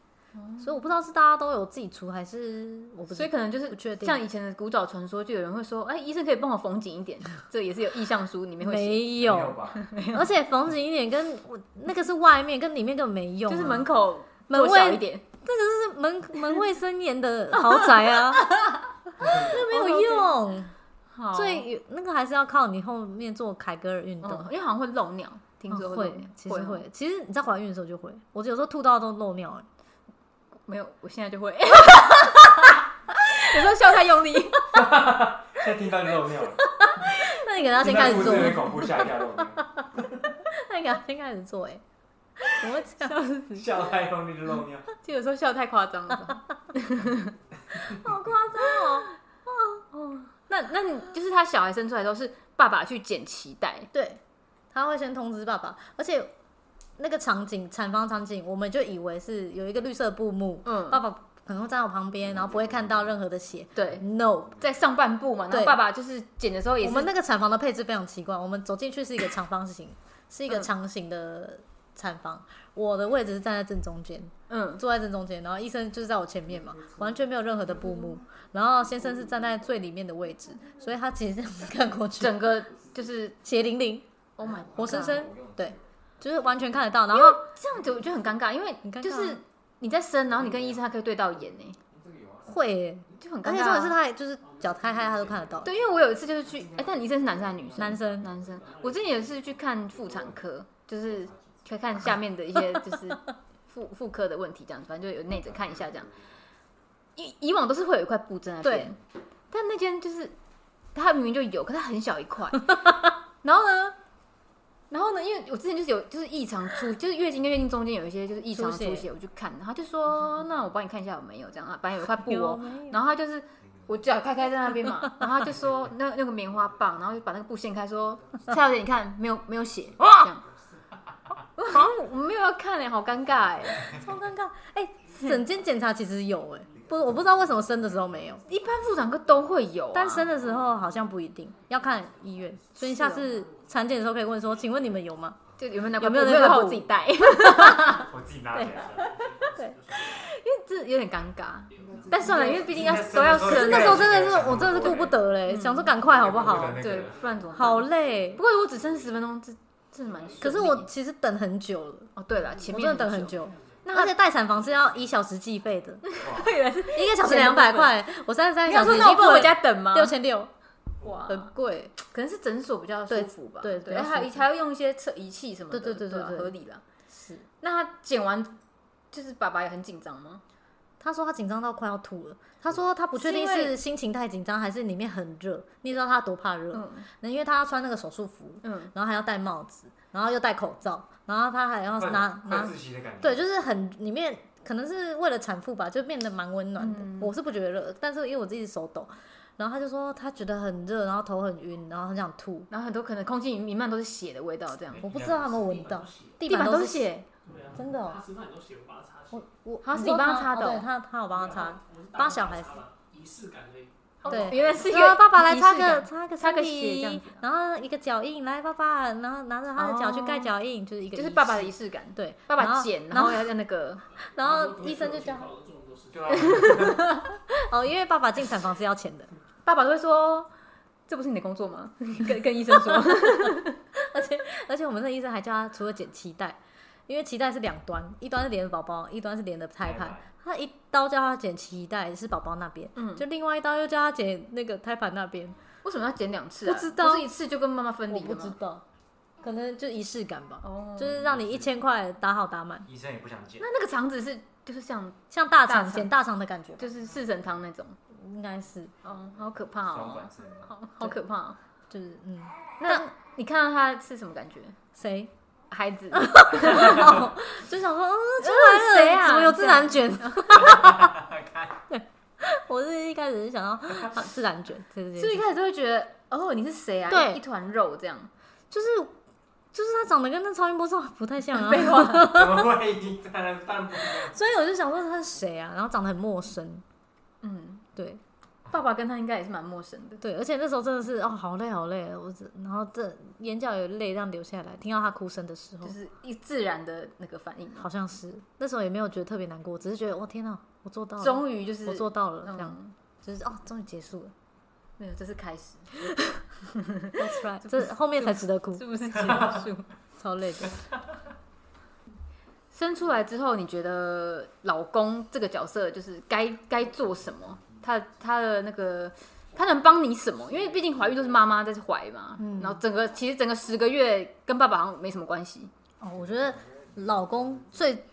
所以我不知道是大家都有自己除还是我不知所以可能就是不确定。像以前的古早传说，就有人会说，哎，医生可以帮我缝紧一点，这也是有意向书里面没没有，吧？而且缝紧一点跟我那个是外面跟里面根本没用啊、就是门口门卫一点，这是门门卫森严的豪宅啊，那没有用。好。所以有那个还是要靠你后面做凯格尔运动。嗯，因为好像会漏尿，听说哦会其实会，其实你在怀孕的时候就会，我有时候吐到都漏尿、欸，没有，我现在就会，有时候笑太用力，现在听到你漏尿了，那你可能要先开始做，有点恐怖，吓一跳漏尿，那你可能要先开始做、欸，怎么会这样？笑太用力就漏尿。就有时候笑太夸张了。好夸张哦！哦那那你就是他小孩生出来都是爸爸去剪脐带，对，他会先通知爸爸，而且那个场景产房场景，我们就以为是有一个绿色布幕，嗯，爸爸可能会站在我旁边，然后不会看到任何的血。对，No，在上半部嘛，然后对爸爸就是剪的时候也是我们那个产房的配置非常奇怪，我们走进去是一个长方形，是一个嗯长形的产房，我的位置是站在正中间，嗯，坐在正中间，然后医生就是在我前面嘛，完全没有任何的布幕，然后先生是站在最里面的位置，所以他其实这样子看过去，整个就是血淋淋，Oh my，活生 God 生，对，就是完全看得到，然后这样子我就很尴尬，因为就是你在生，然后你跟医生他可以对到眼呢，会耶，就很尴尬啊。而且重点是他也就是脚开开他都看得到，对，因为我有一次就是去，哎，但你医生是男生还是女生？男生男生。我之前也是去看妇产科，就是去看下面的一些 就是妇妇科的问题，这样子，反正就有内诊看一下这样。以以往都是会有一块布在那边，但那间就是它明明就有，可它很小一块。然后呢，然后呢，因为我之前就是有就是异常出，就是月经跟月经中间有一些就是异常出血出血，我去看，然后他就说，那我帮你看一下有没有这样啊，本来有一块布哦，有有然后他就是我脚开开在那边嘛，然后他就说 那那个棉花棒，然后就把那个布掀开说，蔡小姐你看没有没有血这样。好像我没有要看哎、好尴尬哎、超尴尬，哎，整间检查其实有哎，不，我不知道为什么生的时候没有。一般妇产科都会有、啊，但生的时候好像不一定，要看医院。所以下次产检的时候可以问说：“请问你们有吗就有没有那有没有那个我自己带，因 我自己拿 对，因。为这有点尴尬。但算了，因为毕竟要都要？”可是生，那时候真的是我真的是顾不得嘞，想说赶快好不好？对，不然怎么好累。不过如果只剩十分钟，这真的蛮。可是我其实等很久了，哦，对了，前面我真的等很久，那而且待产房是要一小时计费的，一个小时两百块，我三十三小时已经要说那我不能回家等吗？六千六，哇，很贵。可能是诊所比较舒服吧。对，对还还要用一些测仪器什么的，对对对对合理啦。是，那他剪完，就是爸爸也很紧张吗？他说他紧张到快要吐了。他说他不确定是心情太紧张，还是里面很热。你知道他多怕热？嗯那因为他要穿那个手术服，嗯，然后还要戴帽子，然后又戴口罩，然后他还要拿拿窒息的感觉。对，就是很里面可能是为了产妇吧，就变得蛮温暖的。嗯我是不觉得热，但是因为我自己手抖，然后他就说他觉得很热，然后头很晕，然后很想吐。然后很多可能空气弥漫都是血的味道，这样。我不知道他有没有闻到，地板都都是血，真的哦他身上也都血，我帮他擦我。我好像是你帮他擦的哦哦对他他有帮他擦。帮小孩子仪式感而已。对原来是一然后个爸爸来擦个擦个擦个血这样子然后一个脚印，来爸爸，然后拿着他的脚去盖脚印，就是一个就是爸爸的仪式感。对，爸爸剪，然后要要那个，然后医生就叫他 哦，因为爸爸进产房是要钱的，爸爸都会说：“这不是你的工作吗？” 跟跟医生说，而且而且我们那医生还叫他除了剪脐带，因为脐带是两端，一端是连着宝宝，一端是连着胎盘。他一刀叫他剪脐带是宝宝那边，嗯就另外一刀又叫他剪那个胎盘那边。为什么要剪两次啊？不知道不是一次就跟妈妈分我不离的吗？知道，可能就仪式感吧，哦，就是让你一千块打好打满，医生也不想剪那，那个肠子是就是像像大肠剪大肠的感觉，就是四神汤那种，应该是哦，好可怕哦。好好可怕哦。就是嗯，那你看到他是什么感觉？谁？孩子，就想说，嗯，出来了，谁啊怎么有自然卷？看，我是一开始是想到啊自然卷，对对对，是不是一开始就会觉得，哦，你是谁啊？对一一团肉这样。就是就是他长得跟那超音波照不太像啊，废话，怎么会？当然当然不一样。所以我就想说他是谁啊？然后长得很陌生，嗯，对爸爸跟他应该也是蛮陌生的。对，而且那时候真的是哦，好累好累，我只然后这眼角有泪这样流下来，听到他哭声的时候就，是一自然的那个反应，好像是那时候也没有觉得特别难过，只是觉得哇天哪，我做到了，终于就是我做到了，这样嗯，就是哦，终于结束了没有，这是开始，，That's right，这后面才值得哭，是不是结束？超累的。生出来之后，你觉得老公这个角色就是该该做什么？他他的那个他能帮你什么？因为毕竟怀孕都是妈妈在怀嘛，嗯然后整个其实整个十个月跟爸爸好像没什么关系。哦，我觉得老公最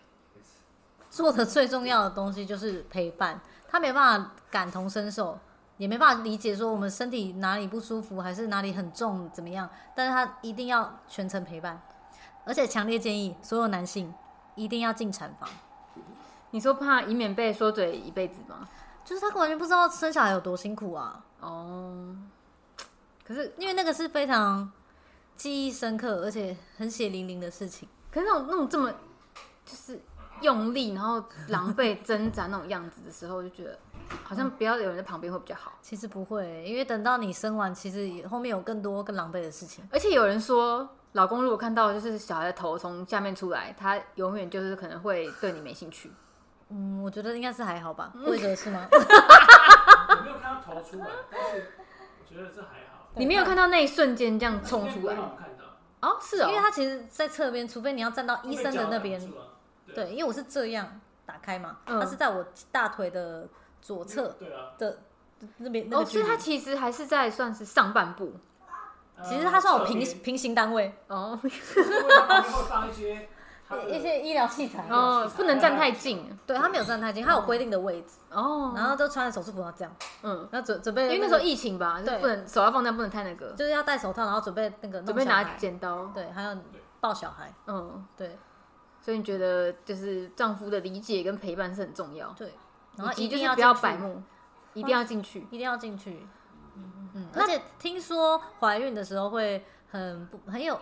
做的最重要的东西就是陪伴，他没办法感同身受，也没办法理解说我们身体哪里不舒服，还是哪里很重怎么样，但是他一定要全程陪伴，而且强烈建议所有男性一定要进产房，你说怕以免被说嘴一辈子吗？就是他完全不知道生小孩有多辛苦啊，哦，可是因为那个是非常记忆深刻，而且很血淋淋的事情。可是那种那种这么就是用力，然后狼狈挣扎那种样子的时候，就觉得好像不要有人在旁边会比较好。其实不会，因为等到你生完，其实也后面有更多更狼狈的事情。而且有人说，老公如果看到就是小孩的头从下面出来，他永远就是可能会对你没兴趣。嗯，我觉得应该是还好吧。规则是吗？我没有看到头出来，但是我觉得这还好。你没有看到那一瞬间这样冲出来？哦？是哦，因为他其实，在侧边，除非你要站到医生的那边。对，因为我是这样打开嘛，嗯。他是在我大腿的左侧对啊，的那边那哦。所以他其实还是在算是上半部。其实他算我平平行单位，哦一些医疗器材。哦，不能站太近对他没有站太近，他有规定的位置，哦。然后都穿着手术服要这样，嗯，然后准准备，因为那时候疫情吧，就对不能手要放那不能太那个，就是要戴手套，然后准备那个弄准备拿剪刀。对，还有抱小孩，嗯，对所以你觉得就是丈夫的理解跟陪伴是很重要，对，然后一定要不要进去摆木，一定要进去。一定要进去。嗯，而且听说怀孕的时候会很不很有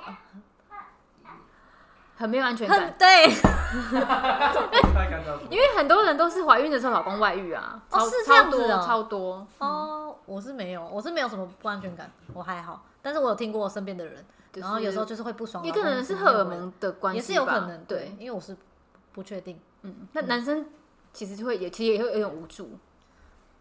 很没有安全感，对。因为很多人都是怀孕的时候老公外遇啊，超哦是这样子超多哦超多，哦，我是没有，我是没有什么不安全感，我还好。但是我有听过我身边的人，就是然后有时候就是会不爽，也可能是荷尔蒙的关系吧，也是有可能，对，因为我是不确定。嗯，那男生其实就会也其实也会有点无助，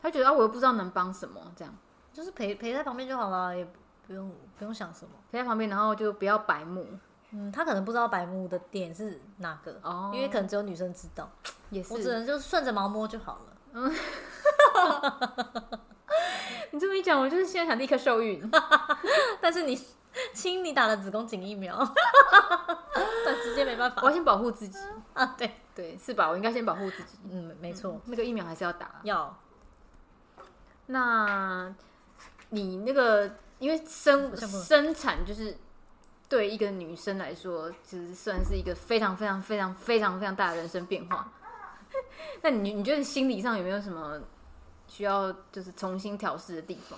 他觉得啊我又不知道能帮什么，这样就是陪陪在旁边就好了，也不用不用想什么。陪在旁边，然后就不要白目嗯，他可能不知道白木的点是哪个，哦，因为可能只有女生知道，也是我只。能就顺着毛摸就好了。嗯 你这么一讲，我就是现在想立刻受孕。但是你亲，你打了子宫颈疫苗，但直接没办法我要先保护自己。啊。对，对，是吧？我应该先保护自己。嗯，没错，那个疫苗还是要打。要那你那个，因为生生产就是对一个女生来说，其实算是一个非常非常非常非常非常大的人生变化。那你你觉得心理上有没有什么需要就是重新调试的地方？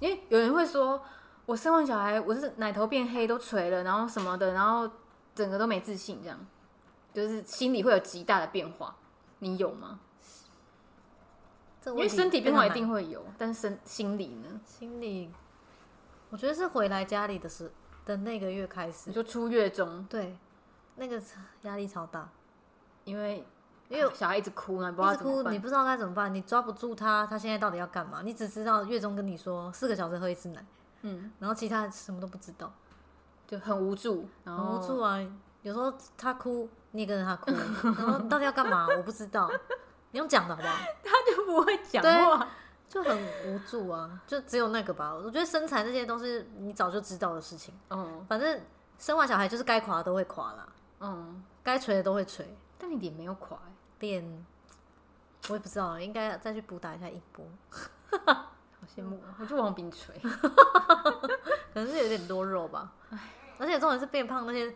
因为有人会说，我生完小孩，我是奶头变黑都垂了，然后什么的，然后整个都没自信，这样就是心里会有极大的变化。你有吗？因为身体变化一定会有，但是身心理呢？心理，我觉得是回来家里的时的那个月开你始，说出月中，对，那个压力超大，因为因为小孩一直哭呢，你不知道一直哭，你不知道该怎么办，你抓不住他，他现在到底要干嘛？你只知道月中跟你说四个小时喝一次奶，嗯，然后其他什么都不知道，就很无助，很无助啊。有时候他哭，你也跟着他哭，然后你到底要干嘛？我不知道，你用讲的好不好？他就不会讲话。就很无助啊，就只有那个吧。我觉得身材这些都是你早就知道的事情，嗯反正生完小孩就是该垮的都会垮啦，嗯，该垂的都会垂。但你脸没有垮、欸，脸我也不知道，应该再去补打一下一波，好羡慕哦，我就往饼垂。可能是有点多肉吧。而且重点是变胖那些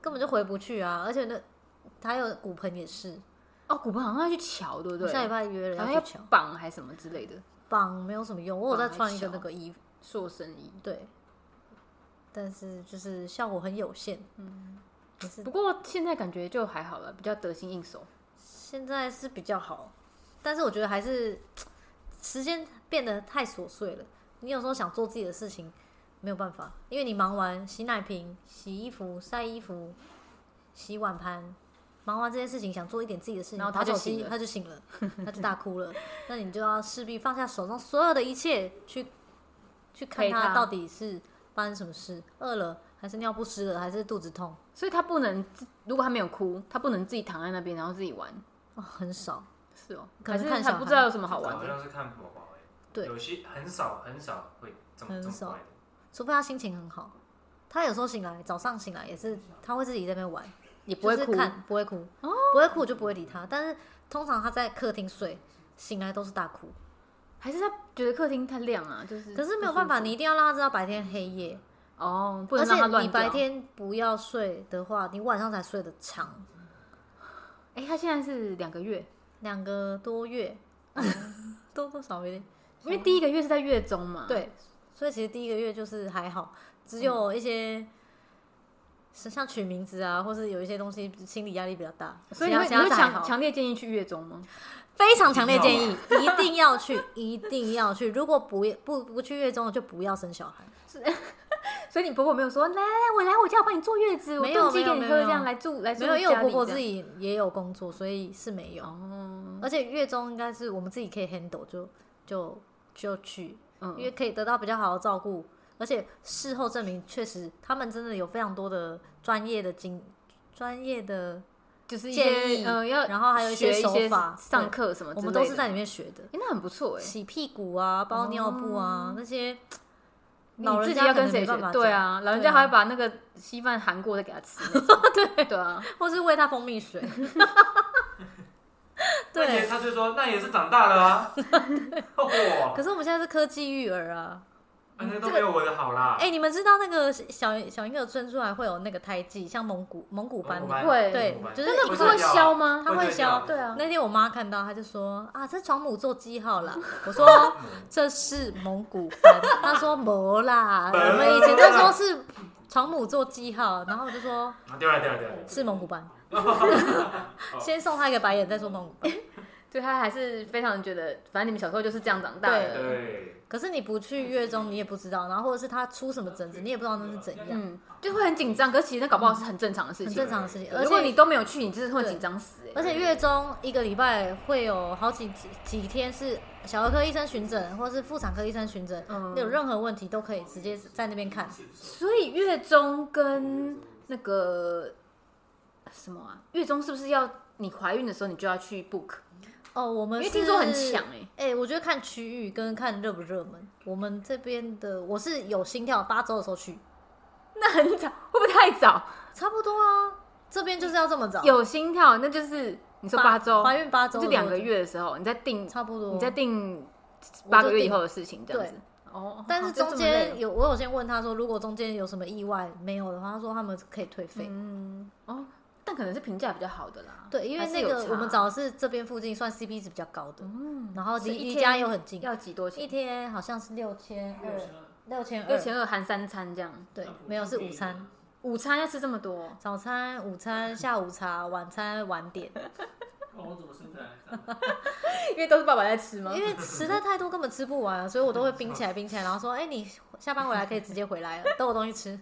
根本就回不去啊，而且那还有骨盆也是，哦，骨盆好像要去瞧，对不对？下礼拜约了要去瞧，绑还是什么之类的，绑没有什么用。我有在穿一个那个衣服，塑身衣。对，但是就是效果很有限。嗯，也是不过现在感觉就还好了，比较得心应手。现在是比较好，但是我觉得还是时间变得太琐碎了。你有时候想做自己的事情，没有办法，因为你忙完洗奶瓶、洗衣服、晒衣服、洗碗盘，忙完这件事情，想做一点自己的事情，然后他就醒了他就醒了，他就大哭了。那你就要势必放下手中所有的一切，去去看他他到底是发生什么事，饿了还是尿不湿了，还是肚子痛？所以他不能，如果他没有哭，他不能自己躺在那边然后自己玩。哦，很少。是哦，可是能看小孩他不知道有什么好玩的。好像是看宝宝哎，对有些很少很少会这么很少这么乖的。除非他心情很好，他有时候醒来，早上醒来也是，他会自己在那边玩，也不会哭就是，看不会哭，不会哭我就不会理他。但是通常他在客厅睡，醒来都是大哭。还是他觉得客厅太亮啊？就是可是没有办法，你一定要让他知道白天黑夜，哦，不而能让他乱且你白。天不要睡的话，你晚上才睡得长，哎、他现在是两个月，两个多月，多多少有点因为第一个月是在月中嘛。，对，所以其实第一个月就是还好，只有一些。是像取名字啊，或是有一些东西心理压力比较大，所以你会强强烈建议去月中吗？非常强烈建议，一定要去，一定要去。如果不不不去月中的，就不要生小孩。所以你婆婆没有说来来来，我来我家我帮你坐月子，我没有炖鸡给你喝，没有没有这样来住来住没有，因为我婆婆自己也有工作，所以是没有。哦，而且月中应该是我们自己可以 handle，就就就去，嗯因为可以得到比较好的照顾。而且事后证明，确实他们真的有非常多的专业的经专业的，就是一建些议呃要然后还有一些学一些手法上对课什么我们都是在里面学的。哎，那很不错哎。洗屁股啊，包尿布啊，那些老人家要跟谁学对啊，老人家还会把那个稀饭含过再给他吃。对对啊，或是喂他蜂蜜水。对，他就说那也是长大了啊，哇，可是我们现在是科技育儿啊。啊那都没有我的好啦。哎、你们知道那个小小婴儿生出来会有那个胎记，像蒙古蒙古斑蒙古斑会对就是那个不是会消吗？它会会消。对啊，那天我妈看到，她就说啊，这床母做记号啦。我说这是蒙古斑，她说 没啦，我们以前都说是床母做记号，然后我就说啊掉了掉了掉了，是蒙古斑。先送他一个白眼，再说蒙古斑。对他还是非常觉得，反正你们小时候就是这样长大的。对，可是你不去月中，你也不知道，然后或者是他出什么疹子，你也不知道那是怎样。嗯，就会很紧张，可是其实那搞不好是很正常的事情。很正常的事情，而如果你都没有去，你就是会紧张死哎。而且月中一个礼拜会有好几几几天是小儿科医生巡诊，或是妇产科医生巡诊，嗯有任何问题都可以直接在那边看。所以月中跟那个什么啊，月中是不是要你怀孕的时候你就要去 book？哦，我们因为听说很强哎。哎、我觉得看区域跟看热不热门。我们这边的我是有心跳八周的时候去，那很早，会不会太早？差不多啊，这边就是要这么早，有心跳，那就是你说八周，怀孕八周就两个，月的时候，你再定，差不多。你再定八个月以后的事情，这样子。哦，但是中间有，我有先问他说，如果中间有什么意外没有的话，他说他们可以退费。嗯哦，但可能是评价比较好的啦。对，因为那个我们找的是这边附近算 CP 值比较高的，嗯，然后离离家又很近，要几多钱一？天好像是六千二，六千二六二，千二含三餐这样，对，没有是午餐，午餐要吃这么多，早餐、午餐、下午茶、晚餐、晚点，哦我怎么生在来？因为都是爸爸在吃吗？因为实在太多根本吃不完，所以我都会冰起来冰起来，然后说，哎，你下班回来可以直接回来了，都有东西吃。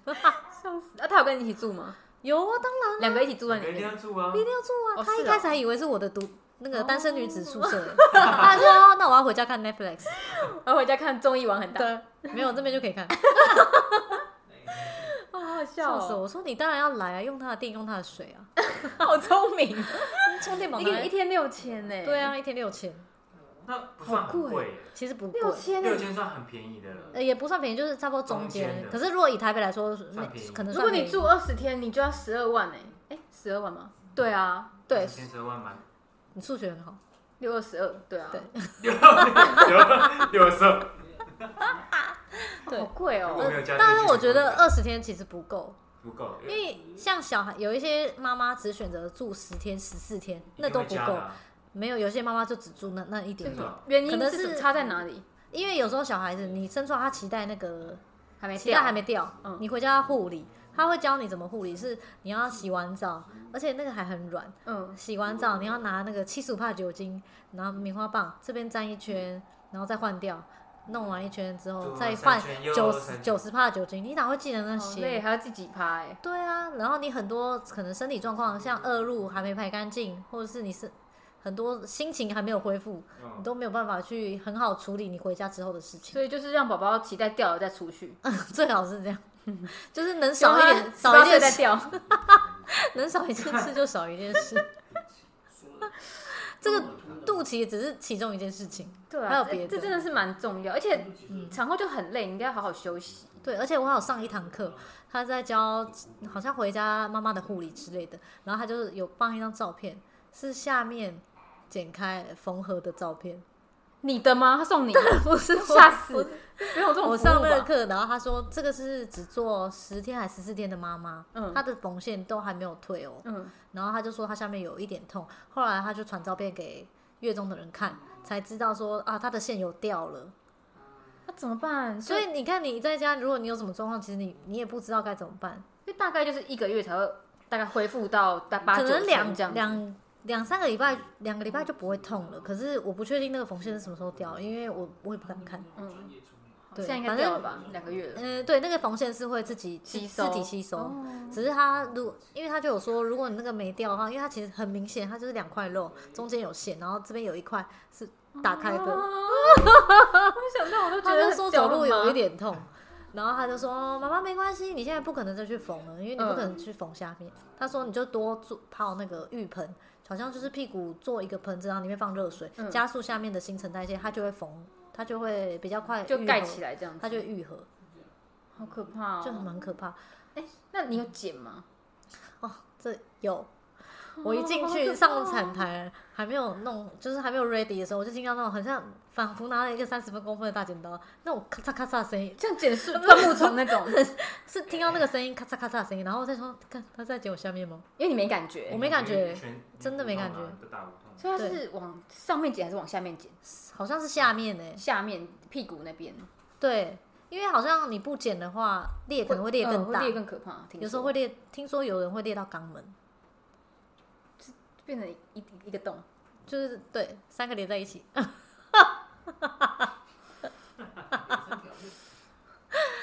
笑死！啊，他有跟你一起住吗？有啊，当然两个一起住在里每天面，住啊，一定要住啊。他一开始还以为是我的独那个单身女子宿舍，他还说哦那我要回家看 Netflix。我要回家看综艺玩很大，对，没有这边就可以看。哦，好好笑笑死我！哦，我说你当然要来啊，用他的电，用他的水啊，好聪明，充电宝一一天六千呢，对，啊，一天六千，那不算很好贵其实不贵，六千。六千算很便宜的了。呃也不算便宜，就是差不多中中间可是如果以台北来说，那便宜可能如算便宜果你住二十天，你就要十二万呢。哎，十二万吗？对啊，对，千十万蛮 你数学很好，六二十二，对啊，对 六六六十二，对好贵哦。果没有加这个但是我觉得二十天其实不够，不够，因为像小孩有一些妈妈只选择住十天、十四天，那都不够。啊没有，有些妈妈就只住那那一点点，原因可能是是差在哪里？因为有时候小孩子你生出来他脐带那个还没掉，脐带还没掉，嗯。你回家要护理，他会教你怎么护理，是你要洗完澡，而且那个还很软，嗯，洗完澡你要拿那个七十五帕酒精，然后棉花棒这边沾一圈，然后再换掉，弄完一圈之后再换九十九十帕酒精，你哪会记得那些？还要自己趴哎。对啊，然后你很多可能身体状况，像恶露还没排干净，或者是你是很多心情还没有恢复，你嗯都没有办法去很好处理你回家之后的事情。所以就是让宝宝脐带掉了再出去，最好是这样，就是能少一点，少一18岁件事，再掉。能少一件事就少一件事。这个肚脐只是其中一件事情，对啊，还有别的这真的是蛮重要，而且产后就很累，你应该好好休息。对，而且我还有上一堂课，他在教好像回家妈妈的护理之类的，然后他就是有放一张照片，是下面剪开缝合的照片，你的吗？他送你的？不是 我吓死！我没有这种我上那个？课，然后他说这个是只做十天还十四天的妈妈，嗯她的缝线都还没有退哦，嗯，然后他就说他下面有一点痛，后来他就传照片给月中的人看，才知道说啊他的线有掉了。那怎么办？所以你看你在家，如果你有什么状况，其实你你也不知道该怎么办，因为大概就是一个月才会大概恢复到大八可能两这样。两两三个礼拜，两个礼拜就不会痛了。可是我不确定那个缝线是什么时候掉，因为我我也不敢看。嗯，对现在应该反正掉了吧？两个月了。嗯、对，那个缝线是会自己吸收自己吸收。哦只是它如果，因为他就有说，如果你那个没掉的话，因为它其实很明显，它就是两块肉，中间有线，然后这边有一块是打开的。我想到我都觉他得就说走路有一点。点痛，然后他就说妈妈没关系，你现在不可能再去缝了，因为你不可能去缝下面。他说你就多做泡那个浴盆，好像就是屁股做一个盆子，然后里面放热水，嗯加速下面的新陈代谢，它就会缝，它就会比较快就盖合起来这样子，它就会愈合，好可怕哦！就蛮可怕。那你有剪吗？哦，这有。我一进去上产台还没有弄，就是还没有 ready 的时候，我就听到那种很像仿佛拿了一个三十分公分的大剪刀，那种咔嚓咔嚓的声音，像剪树灌木丛那种，是听到那个声音咔嚓咔嚓的声音，然后我再说，看他在剪我下面吗？因为你没感觉。我，没感觉真的没感觉。所以他是往上面剪还是往下面剪？好像是下面呢、下面屁股那边。对，因为好像你不剪的话，裂可能会裂更大，裂更可怕。有时候会裂，听说有人会裂到肛门，变成一一个洞。就是对三个连在一起。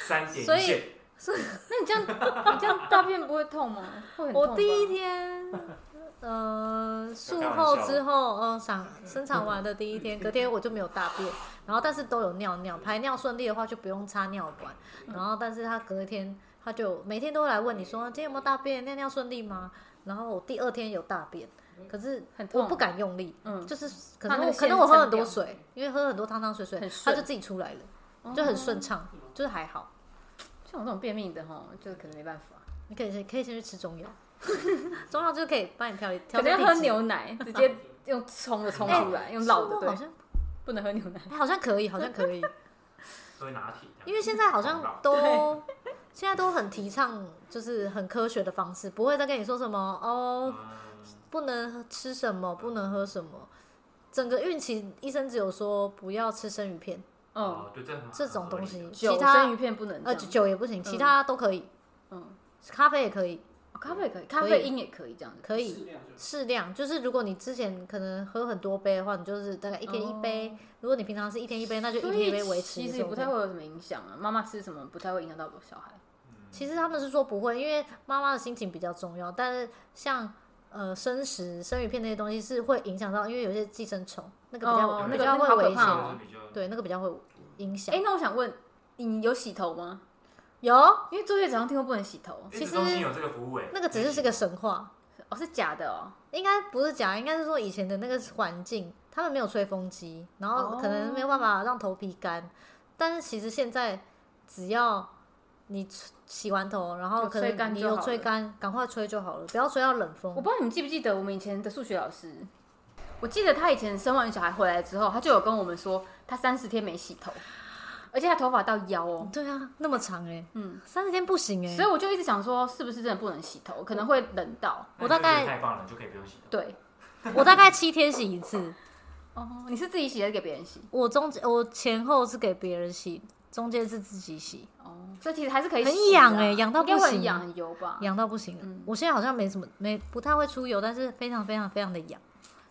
三点 所以一线，那你这样，你这样大便不会痛吗？会很痛我第一天，呃，术后之后，呃，产生产完的第一天，隔天我就没有大便，然后但是都有尿尿，排尿顺利的话就不用插尿管，然后但是他隔天他就每天都会来问你说今天有没有大便，尿尿顺利吗？然后我第二天有大便，可是很痛我不敢用力，嗯，就是可能我可能我喝很多水，因为喝很多汤汤水水，它就自己出来了，就很顺畅，就是还好。像我这种便秘的哈，就是可能没办法，你可以先可以先去吃中药，中药就可以帮你调调可能要喝牛奶，直接用冲的冲出来，用老的，对，好像不能喝牛奶。哎好像可以，好像可以，所以拿铁，因为现在好像都 现在都很提倡就是很科学的方式，不会再跟你说什么哦嗯不能吃什么，不能喝什么。整个孕期医生只有说不要吃生鱼片，嗯，哦，对，这很这种东西酒其他生鱼片不能这呃样，酒也不行，其他都可以，嗯，咖啡也可以，哦咖啡也可以，咖啡因也可以这样子。可以适量就适量。就是如果你之前可能喝很多杯的话，你就是大概一天一杯。如果你平常是一天一杯，那就一所天一杯维持。其实也不太会。有什么影响啊，妈妈吃什么不太会影响到小孩。其实他们是说不会，因为妈妈的心情比较重要。但是像呃生食、生鱼片那些东西是会影响到，因为有些寄生虫，那个比较、哦那个较会危那个好可怕险。对，那个比较会影响。哎，那我想问，你有洗头吗？有因为坐月子好像听说不能洗头，其其实中心有这个服务哎，那个只是是个神话，哦，是假的哦。应该不是假，应该是说以前的那个环境，他们没有吹风机，然后可能没有办法让头皮干。但是其实现在只要你洗完头，然后可有吹干能你有吹干，赶快吹就好了，不要吹到冷风我。不知道你们记不记得我们以前的数学老师，我记得他以前生完小孩回来之后，他就有跟我们说，他三十天没洗头，而且他头发到腰哦。对啊，那么长哎、嗯，三十天不行哎、所以我就一直想说，是不是真的不能洗头？可能会冷到。我大概太棒了，就可以不用洗头。对，我大概七天洗一次，哦，你是自己洗还是给别人洗？我中我前后是给别人洗，中间是自己洗，哦，所以其实还是可以很痒欸痒到不行应该很痒很油吧？痒到不行。嗯我现在好像没什么没不太会出油，但是非常非常非常的痒，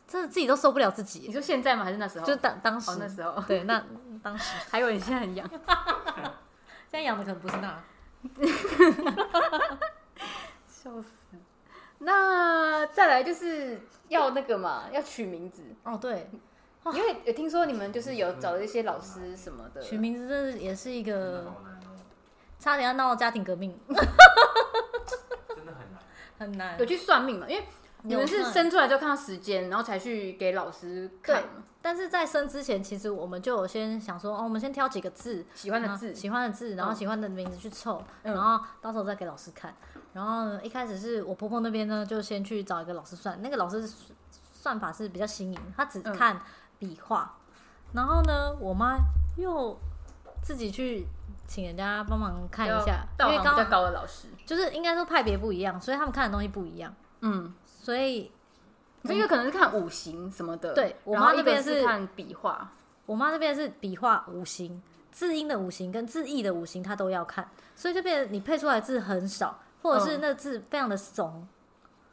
真的自己都受不了自己你己。说现在吗？还是那时候？就当当时、哦，那时候。对，那当时 还有你现在很痒，现在养的可能不是那，笑死。那再来就是要那个嘛，要取名字，哦对，因为有听说你们就是有找了一些老师什么的，取名字这也是一个差点要闹家庭革命，真的很难。很难有。去算命嘛？因为你们是生出来就看到时间，然后才去给老师看嘛但是在生之前，其实我们就有先想说，哦，我们先挑几个字，喜欢的字然后，喜欢的字，然后嗯喜欢的名字去凑，嗯然后到时候再给老师看。然后呢，一开始是我婆婆那边呢，就先去找一个老师算，那个老师算法是比较新颖，他只嗯看笔画。然后呢，我妈又自己去请人家帮忙看一下，因为刚好高的老师，就是应该说派别不一样，所以他们看的东西不一样，嗯，所以这个可能是看五行什么的，对我妈那边是是看笔画，我妈那边是笔画五行，字音的五行跟字义的五行她都要看，所以就变成你配出来的字很少，或者是嗯。那字非常的怂，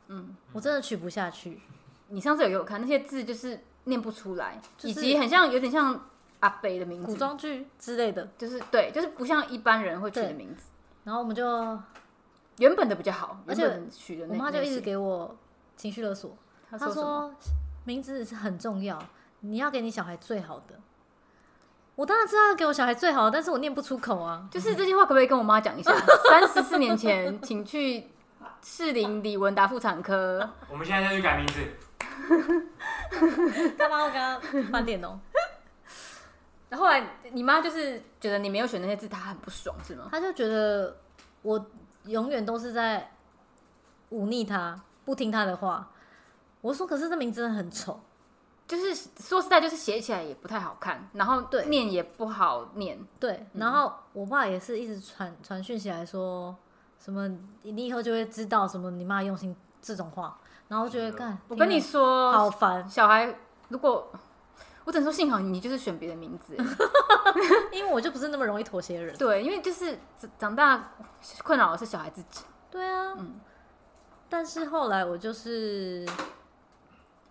嗯，我真的取不下去。你上次有给我看那些字，就是念不出来，就是以及很像有点像阿北的名字，古装剧之类的，就是对，就是不像一般人会取的名字。然后我们就原本的比较好，而且取的那我妈就一直给我情绪勒索，她她说名字是很重要，你要给你小孩最好的。我当然知道要给我小孩最好的，但是我念不出口啊。就是这句话可不可以跟我妈讲一下？三十四年前，请去士林李文达妇产科。我们现在就去改名字，干嘛我刚刚翻脸哦？然后后来你妈就是觉得你没有选那些字，她很不爽，是吗？她就觉得我永远都是在忤逆他，不听他的话。我说，可是这名字很丑，就是说实在，就是写起来也不太好看，然后对念也不好念。对。然后我爸也是一直传传讯息来说，什么你以后就会知道什么你妈用心这种话，然后我觉得干，我跟你说，好烦，小孩如果我只能说幸好你就是选别的名字，因为我就不是那么容易妥协的人。对，因为就是长长大困扰的是小孩自己。对啊，嗯但是后来我就是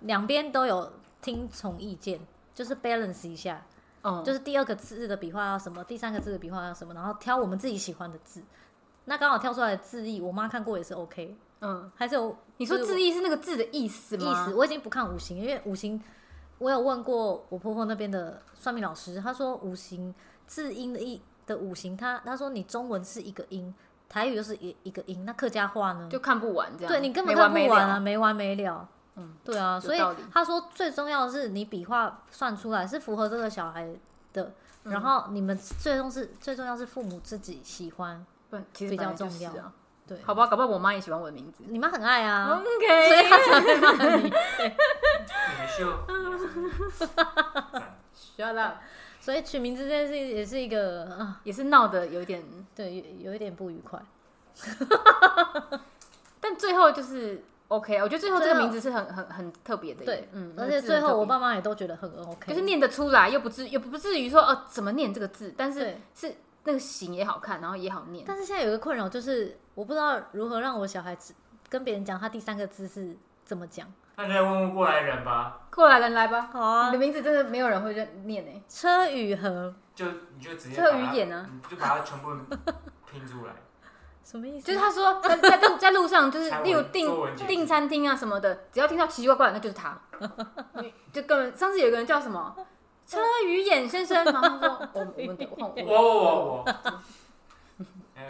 两边都有听从意见，就是 balance 一下。嗯，就是第二个字的笔画要什么，第三个字的笔画要什么，然后挑我们自己喜欢的字。那刚好挑出来的字义，我妈看过也是 OK，嗯，还是有你说字义是那个字的意思吗？意思。我已经不看五行，因为五行我有问过我婆婆那边的算命老师，他说五行字音的一的五行，他他说你中文是一个音，台语又是一一个音，那客家话呢？就看不完这样。对你根本看不完啊，了。没完没了。嗯，对啊，所以他说最重要的是你笔画算出来是符合这个小孩的，嗯然后你们最终是最重要是父母自己喜欢，比较重要啊。对，好吧，搞不好我妈也喜欢我的名字。你妈很爱啊，所 OK，所以她才会骂你。美秀，赞 shut up，所以取名字这件事也是一个啊，也是闹得有点，对，有有一点不愉快。但最后就是 OK。我觉得最后这个名字是很很很特别的耶，对，嗯，而且最后我爸妈也都觉得很 OK，就是念得出来，又不至又不至于说哦怎么念这个字，但是。是那个形也好看，然后也好念。但是现在有一个困扰，就是我不知道如何让我小孩子跟别人讲他第三个字是怎么讲。那就来问问过来人吧，过来人来吧，好啊你的，名字真的没有人会认念诶，车与和就你就直接这把它语言啊，你就把它全部拼出来。什么意思？就是他说在在路在路上，就是例如作订文解字订餐厅啊什么的，只要听到奇奇怪怪的，那就是他。你就根本上次有一个人叫什么 车鱼眼先生，然后他说我我们的我我我我我，哎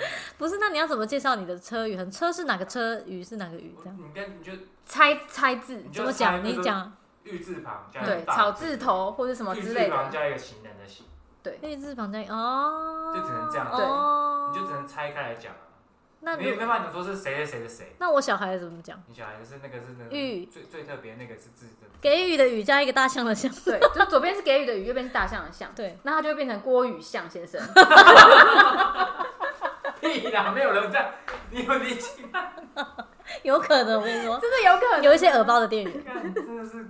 不是，那你要怎么介绍你的车语？很车是哪个车？语是哪个语？这样你跟你就猜猜字怎么讲？你讲玉字旁加对草字头或者什么玉之类字旁的，加一个行人的行，玉字旁加哦，就只能这样对哦，你就只能拆开来讲啊。那你没有办法你说是谁的谁的谁。那我小孩怎么讲？你小孩的是那个是那个玉最最特别那个是字的，给予的予加一个大象的象，对，就左边是给予的予，右边是大象的象，对，那他就会变成郭宇象先生。屁啦，没有人这样，你有力气吗？有可能我跟你说，真的有可能，有一些耳包的店员，干真的是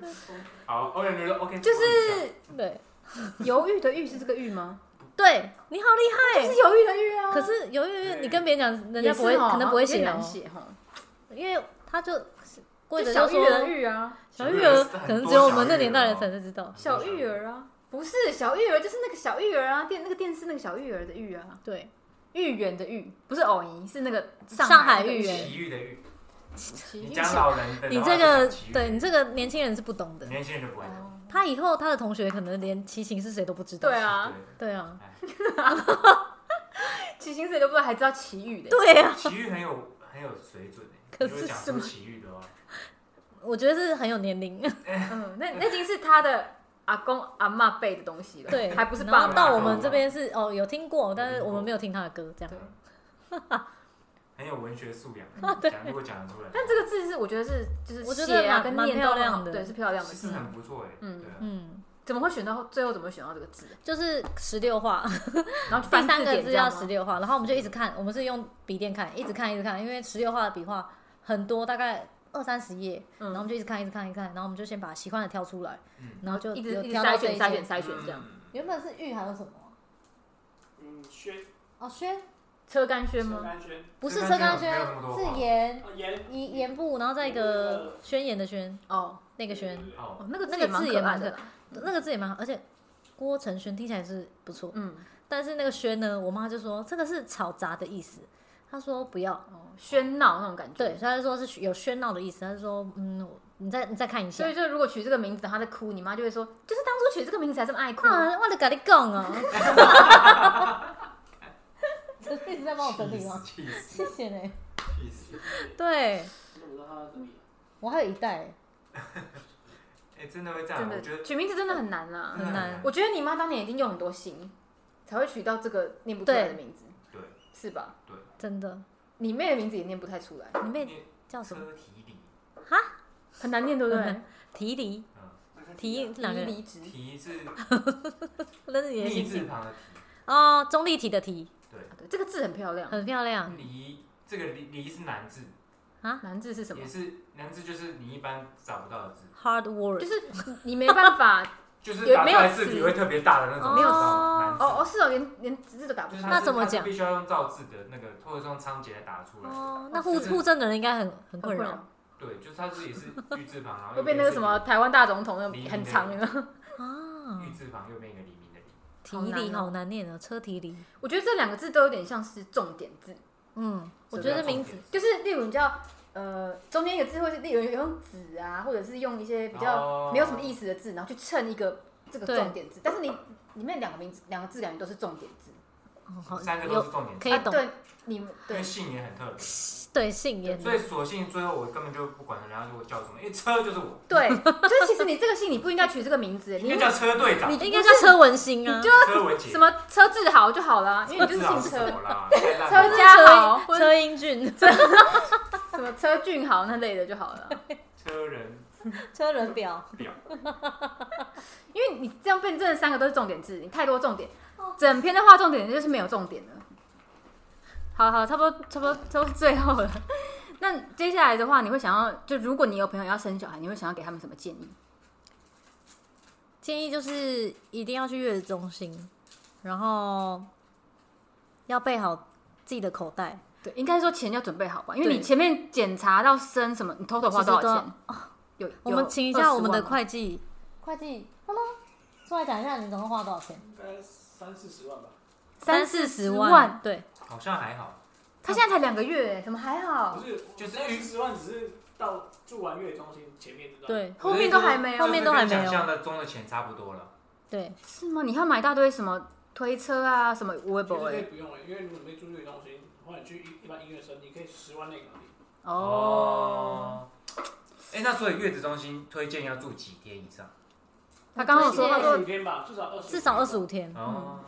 好，OK，你说 OK，就是对犹豫的豫是这个豫吗？对，你好厉害。是犹豫的豫啊。可是犹豫，你跟别人讲，人家不会，可能不会写哦有点难，写哈。因为他就规则就小玉儿的就说玉啊，小玉儿，可能只有我们那年代人才能知道。小玉儿啊，不是小玉儿，就是那个小玉儿啊，电那个电视那个小玉儿的玉啊，对，豫园的豫，不是偶仪，是那个上海豫园。奇遇的遇，你讲老人的，你这个，对你这个年轻人是不懂的。年轻人就不会懂。哦他以后他的同学可能连齐秦是谁都不知道。对啊，对啊，齐秦谁都不知道，还知道奇遇的。对啊，奇遇很有很有水准诶，可是什么？出奇遇的话，我觉得是很有年龄。嗯，那那已经是他的阿公阿妈背的东西了，对，还不是然爸到我们这边是哦，有听过，但是我们没有听他的歌，这样。很有文学素养，讲如果讲得出来，但这个字是我觉得是就是我觉得写啊蛮蛮跟念都漂亮的对，是漂亮的其实字。很不错哎。嗯嗯，怎么会选到最后？怎么会选到这个字？就是十六画，然后 第三个字要十六画，然后我们就一直看，我们是用笔电看，一直看一直看，因为十六画的笔画很多，大概二三十页，嗯。然后我们就一直看一直看一直看，然后我们就先把喜欢的挑出来，嗯。然后就一直筛选筛选。筛选这样。嗯。原本是玉还有什么？嗯，轩。哦，轩。车干轩吗？不是车车干轩是盐啊盐。盐盐部，然后再一个宣言的宣，哦。那个宣，哦，哦，那个那个字也蛮可可爱的啦。那个字也蛮好，而且郭成轩听起来是不错，嗯，但是那个轩呢，我妈就说这个是吵杂的意思，她说不要，哦，喧闹那种感觉。对，，她就说是有喧闹的意思，他就说嗯，你再你再看一下所以，就如果取这个名字，他在哭，你妈就会说，就是当初取这个名字才这么爱哭。啊，我得跟你讲哦，这 一直在帮我整理吗？气死谢谢呢。气死！对那我知道他怎么演。我还有一袋 哎，真的会这样，真的我觉得取名字真的很难啊。很难我觉得你妈当年一定用很多心，才会取到这个念不出来的名字，对是吧？对。真的，你妹的名字也念不太出来，你妹叫什么？车提里，很难念，对不对？提离嗯，提两个？人，离提是 那是你字旁的提，哦，中立体的提。对，对，这个字很漂亮。很漂亮。离这个离离是难字。啊，难字是什么？也？是难字，就是你一般找不到的字，，hard word，就是你没办法，就是打出来字词体会特别大的那种，没。哦哦，是哦，连连字都打不出来。那怎么讲必须要用造字的那个，或者是用仓颉来打出来。哦，那护就是护证的人应该很很很困扰对，就是他自己是玉字旁，然后 会变那个什么台湾大总统那种很长的。啊玉。字旁右边一个黎明的黎。提好难离哦好难念啊，车提里。我觉得这两个字都有点像是重点字，嗯，我是觉得名字就是例如你叫呃中间一个字，或是有用子啊，或者是用一些比较哦。没有什么意思的字，然后去衬一个这个重点字。但是你里面两个名字两个字感觉都是重点字，三个都是重点，可以懂啊对你们因对为姓也很特别，对姓也所以索性最后我根本就不管人家说我叫什么，因为车就是我，对，就是其实你这个姓你不应该取这个名字，你应该叫车队长。你，应该叫车文新啊。你，就车文杰什，么车志豪就好了，因为你就是姓车，车家豪车英俊，什么车俊豪那类的就好了。车人车人表，表，因为你这样变真的三个都是重点字，你太多重点，整篇的画重点就是没有重点了。好好，差不多差不多差不多最后了。那接下来的话，你会想要就如果你有朋友要生小孩，你会想要给他们什么建议？建议就是一定要去月子中心，然后要备好自己的口袋，对，应该说钱要准备好吧，因为你前面检查到生什么，你 total 花多少钱？有，有我们请一下我们的20万吗会计，会计，Hello，出来讲一下你总共花多少钱？应该三四十万吧。三四十十万，对，好像还好，他现在才两个月，怎么还好不？是，就是三四十万只是到住完月中心前面知道。，对，后面都还没有后面都还没有想象的中的钱差不多了。对，是吗？你要买一大堆什么推车啊，什么微博哎，不用了，因为如果你没住月中心，或者你去一一般音乐生，你可以十万内搞定。哦，哎，那所以月子中心推荐要住几天以上？他刚刚有说他二十说五天吧，至少二十，至少二十五天，哦，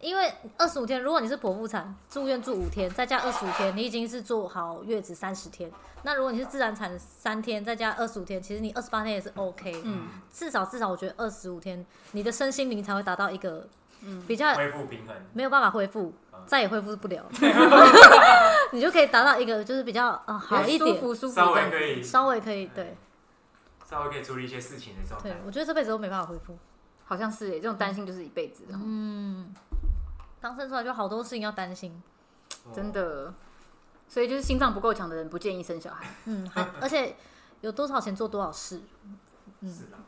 因为二十五天，如果你是剖腹产，住院住五天，再加二十五天，你已经是做好月子三十天。那如果你是自然产三天，再加二十五天，其实你二十八天也是 OK。嗯至少至少，我觉得二十五天，你的身心灵才会达到一个嗯，比较恢复平衡。没有办法恢复嗯，再也恢复不了，你就可以达到一个就是比较啊好一舒点，服舒服稍微可以。稍微可以对。稍微可以处理一些事情的状态。对，我觉得这辈子都没办法恢复。好像是耶，这种担心就是一辈子的，嗯，刚生出来就好多事情要担心，哦。真的。所以就是心脏不够强的人不建议生小孩。嗯，还 而且有多少钱做多少事，是的。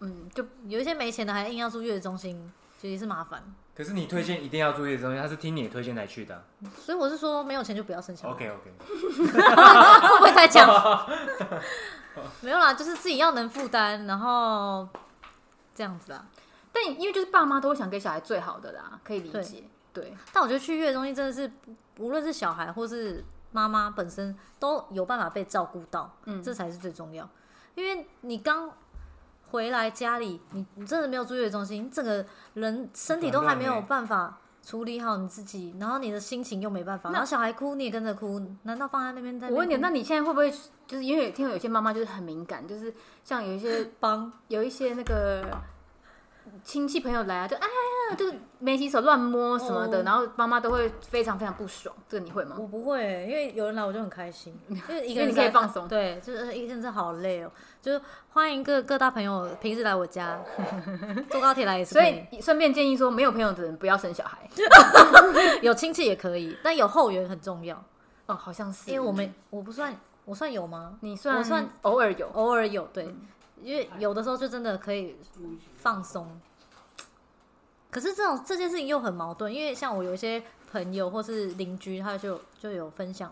嗯，就有一些没钱的还硬要住月子中心，就也是麻烦。可是你推荐一定要注意的东西，他是听你的推荐才去的。所以我是说，没有钱就不要生小孩。OK OK，会不会太讲？没有啦，就是自己要能负担，然后这样子啦。但因为就是爸妈都会想给小孩最好的啦，可以理解。对，但我觉得去月子中心真的是，无论是小孩或是妈妈本身都有办法被照顾到，嗯，这才是最重要。因为你刚回来家里，你你真的没有住月子中心，你整个人身体都还没有办法处理好你自己，然后你的心情又没办法，然后小孩哭你也跟着哭，难道放在那边在那边哭？我问你，那你现在会不会就是因为听说有些妈妈就是很敏感，就是像有一些帮有一些那个亲戚朋友来啊，就哎呀，就是没洗手乱摸什么的，哦然后妈妈都会非常非常不爽。这个你会吗？我不会欸、因为有人来我就很开心，因 为一个人因为你可以在放松对，就是一个人真的好累哦，就是欢迎各各大朋友平时来我家，坐高铁来也是所可以，以顺便建议说，没有朋友的人不要生小孩。有亲戚也可以，但有后援很重要，哦，好像是，因为我们我不算我算有吗？你算我算偶尔有，偶尔有对，因为有的时候就真的可以放松。可是这种这件事情又很矛盾，因为像我有一些朋友或是邻居，他就就有分享，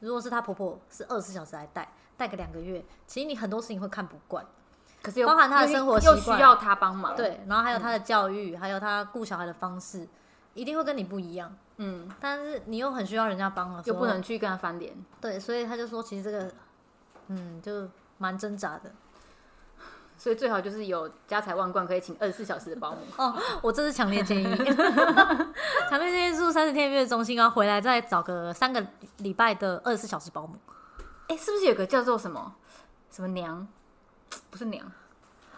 如果是他婆婆是二十四小时来带，带个两个月，其实你很多事情会看不惯，可是又包含他的生活习惯又需要他帮忙。，对，然后还有他的教育，还有他顾小孩的方式，一定会跟你不一样。嗯，但是你又很需要人家帮的时候，又不能去跟他翻脸。对，所以他就说，其实这个，嗯，就蛮挣扎的。所以最好就是有家财万贯，可以请二十四小时的保姆。哦，我这是强烈建议，强烈建议住三十天月子中心啊，回来再找个三个礼拜的二十四小时保姆。哎、是不是有个叫做什么什么娘？不是娘，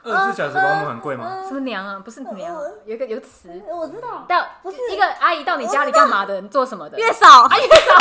二十四小时保姆很贵吗？什么娘啊？不是娘啊，有一个有个词，我知道，到不是一个阿姨到你家里干嘛的？你做什么的？月嫂，月嫂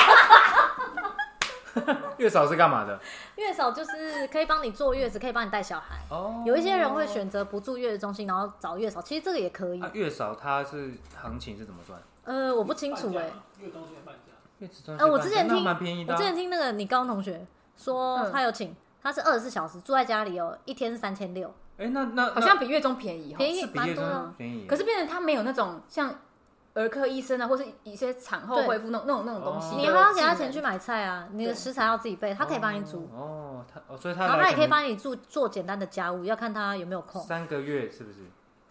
是干嘛的？月嫂就是可以帮你坐月子，可以帮你带小孩。哦有一些人会选择不住月子中心，然后找月嫂，其实这个也可以啊，。月嫂它是行情是怎么算？呃，我不清楚哎、月中心的半价。月子中呃我之前听蛮便宜的啊。我之前听那个你高中同学说嗯他有请，他是二十四小时住在家里哦，一天是三千六，哎，那那好像比月中便宜哦。便宜是比月蛮多的中。便宜。可是变成他没有那种像儿科医生啊，或是一些产后恢复那种那种那种东西你还要给他钱去买菜啊，你的食材要自己备，他可以帮你煮，哦，他哦，所以他然后他也可以帮你做做简单的家务，要看他有没有空。三个月是不是？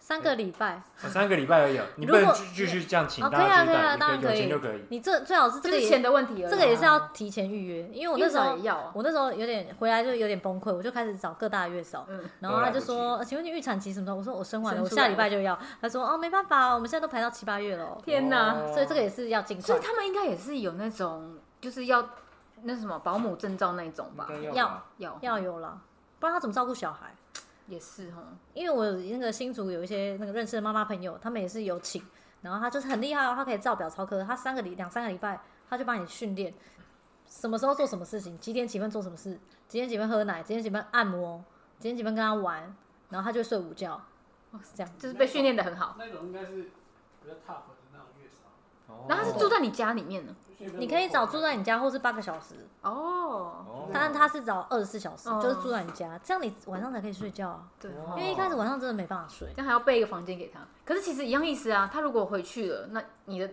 三个礼拜，哦三个礼拜而已哦，你不如果能继继续这样请可以啊可以啊当然可以钱就可以。你这最好是这个钱的问题。这个也是要提前预约，因为我那月时候嫂也要啊。我那时候有点回来就有点崩溃，我就开始找各大月嫂，嗯然后他就说：“呃请问你预产期什么时候？”我说：“我生完了，我下礼拜就要。”他说：“哦，没办法，我们现在都排到七八月了哦。天哪！哦所以这个也是要尽快。所以他们应该也是有那种，就是要那什么保姆证照那种吧？要吧要要有了，不然他怎么照顾小孩？也是哈。因为我有那个新竹有一些那个认识的妈妈朋友，他们也是有请，然后他就是很厉害哦，他可以照表操课，他三个礼两三个礼拜他就帮你训练，什么时候做什么事情，几点几分做什么事，几点几分喝奶，几点几分按摩，几点几分跟他玩，然后他就睡午觉，哦是这样。就是被训练的很好。那种应该是比较。哦然后他是住在你家里面呢。你可以找住在你家，或是八个小时，哦，哦。但是他是找二十四小时，哦。就是住在你家，这样你晚上才可以睡觉啊。对，哦因为一开始晚上真的没办法睡，这样还要备一个房间给他。可是其实一样意思啊，他如果回去了，那你的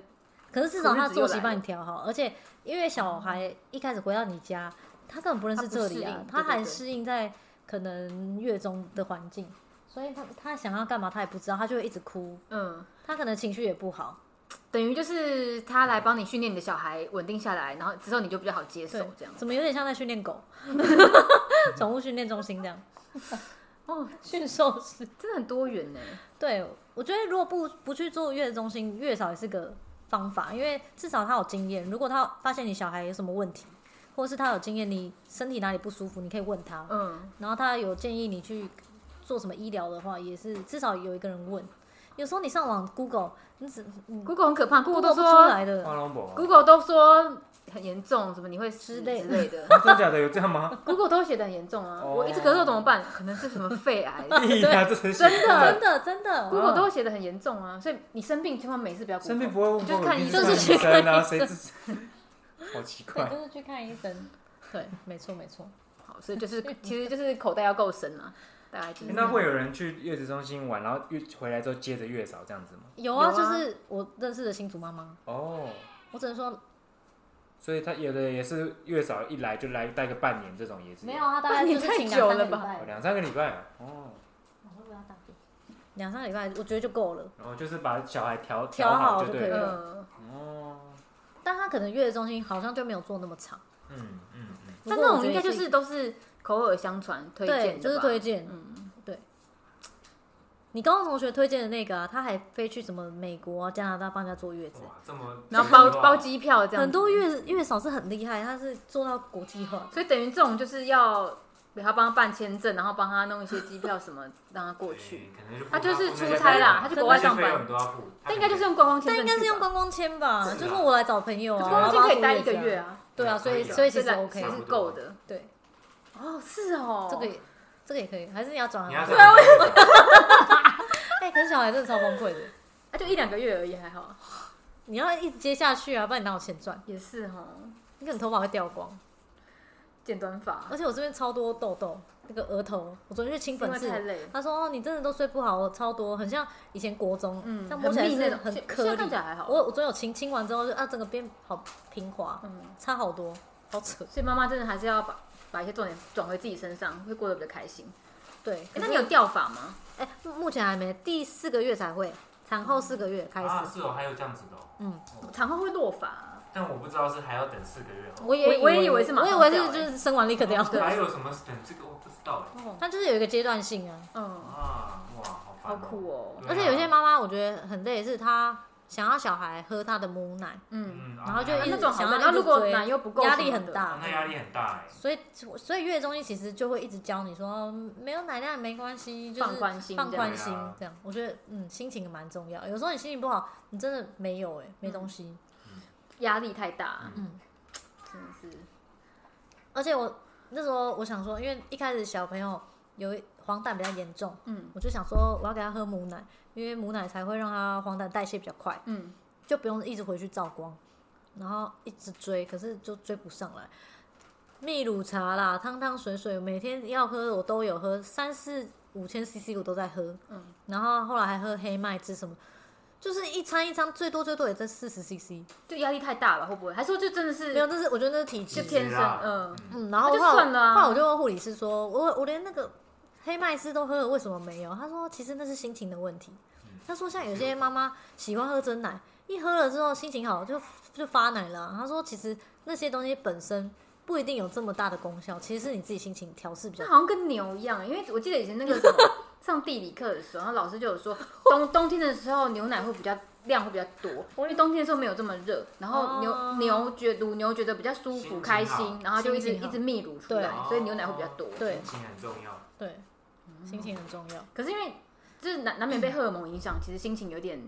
可是至少他作息帮你调好，而且因为小孩一开始回到你家，他根本不认识这里啊他不适应，还对对对。适应在可能月中的环境，所以他他想要干嘛他也不知道，他就会一直哭，嗯，他可能情绪也不好。等于就是他来帮你训练你的小孩稳定下来，然后之后你就比较好接受这样，。怎么有点像在训练狗，宠物训练中心这样，哦，驯兽师。真的很多元呢。对，我觉得如果不不去做月子中心，月嫂也是个方法，因为至少他有经验。如果他发现你小孩有什么问题，或者是他有经验，你身体哪里不舒服，你可以问他。嗯，然后他有建议你去做什么医疗的话，也是至少有一个人问。有时候你上网 Google，你只 Google 很可怕出都说来的。花龙博啊 Google 都说很严重，什么你会死之类之类的。啊真假的有这样吗？Google 都会写的很严重啊，哦我一直咳嗽怎么办？可能是什么肺癌 真的真的真的，，Google 都会写的很严重啊，所以你生病千万没事不要 Google。生病不会问我，就是看医生是医生啊，谁知？好奇对，怪。就是去看医生。对，没错没错。好，所以就是其实就是口袋要够深啊，大概就是这样。那会有人去月子中心玩，然后月回来之后接着月嫂这样子吗？有啊，有啊。就是我认识的新竹妈妈，哦，我只能说所以他有的也是月嫂一来就来待个半年，这种也是没有，啊大概就是请久了吧两三个礼拜。哦，两三个礼拜哦，不会要两三个礼拜，我觉得就够了。然后就是把小孩调调好好就可以了。哦，但他可能月子中心好像就没有做那么长，嗯嗯嗯，但那种应该就是都是口耳相传推荐对，就是推荐。嗯，对你高中同学推荐的那个啊，他还飞去什么美国、啊、加拿大帮人家坐月子，哇，这么然后包包机票这样，很多月月嫂是很厉害，他是做到国际化。所以等于这种就是要给他帮他办签证，然后帮他弄一些机票什么，让他过去。，可能就他就是出差啦他去国外上班都要付，但应该就是用观光签但应该是用观光签吧？就是我来找朋友啊，观光签可以待一个月啊。对啊，所以所以其实 OK，其实是够的。对，哦，是哦，这个也这个也可以，还是你要转行你要对这样哎，可是小孩真的超崩溃的，啊，就一两个月而已，还好。你要一直接下去啊，不然你哪有钱赚？也是哈，你可能头发会掉光，剪短发，而且我这边超多痘痘，那个额头，我昨天去清因粉刺，为太累。他说哦，你真的都睡不好，我超多，很像以前国中，嗯，这样摸起来是那种，很颗粒现在看起。来还好。我我昨天有清清完之后就啊，整个变好平滑，嗯，差好多，好扯。所以妈妈真的还是要把把一些重点转回自己身上，会过得比较开心。对，哎，那你有掉发吗？哎、目前还没，第四个月才会，产后四个月开始。啊，是哦，还有这样子的哦。嗯哦，产后会落发啊，但我不知道是还要等四个月哦。我也我我也以为是马我以为是就是生完立刻掉。还有什么等这个我不知道哎。哦，它就是有一个阶段性啊，嗯，啊，哇，好烦好哦。酷哦。而且有些妈妈我觉得很累，是她想要小孩喝他的母奶，嗯，嗯，然后就一直想要像，然后如果奶又不够，压力很大啊那压力很大哎。所以所以月中心其实就会一直教你说嗯没有奶量也没关系，就是放宽心，放这样。宽心这样。我觉得嗯心情蛮重要，有时候你心情不好，你真的没有哎、没东西。压力太大，嗯，真的是。而且我那时候我想说，因为一开始小朋友有黄疸比较严重，嗯。我就想说我要给他喝母奶，因为母奶才会让他黄疸代谢比较快，嗯，就不用一直回去照光，然后一直追，可是就追不上来。蜜乳茶啦，汤汤水水，每天要喝我都有喝，三四五千 CC 我都在喝，嗯，然后后来还喝黑麦汁什么，就是一餐一餐最多最多也在四十 CC，就压力太大了，会不会？还是说就真的是没有，那是我觉得那是体质。就，天生嗯，嗯，然后后来算了啊。后来我就问护理师说，我我连那个黑麦斯都喝了，为什么没有？他说其实那是心情的问题。嗯他说像有些妈妈喜欢喝真奶，一喝了之后心情好就就发奶了啊。他说其实那些东西本身不一定有这么大的功效，其实是你自己心情调试比较那。好像跟牛一样，因为我记得以前那个 上地理课的时候，然后老师就有说，冬冬天的时候牛奶会比较量会比较多，因为冬天的时候没有这么热，然后牛、哦牛觉乳牛觉得比较舒服开心，然后就一直一直泌乳出来，所以牛奶会比较多。对心情很重要。对，心情很重要。可是因为就是难难免被荷尔蒙影响，其实心情有点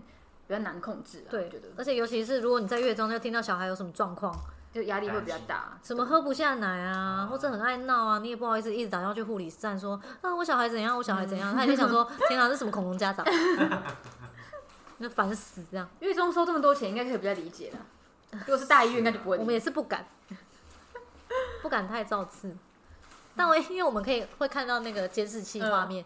比较难控制啊。对我觉得而且尤其是如果你在月中就听到小孩有什么状况，就压力会比较大。什么喝不下奶啊，或者很爱闹啊，你也不好意思一直打电话去护理站说啊我小孩怎样，我小孩怎样，他也就想说 天啊，这什么恐龙家长，那烦死这样。月中收这么多钱，应该可以比较理解的。如果是大医院，应该就不会。我们也是不敢，不敢太造次。但我因为我们可以会看到那个监视器画面，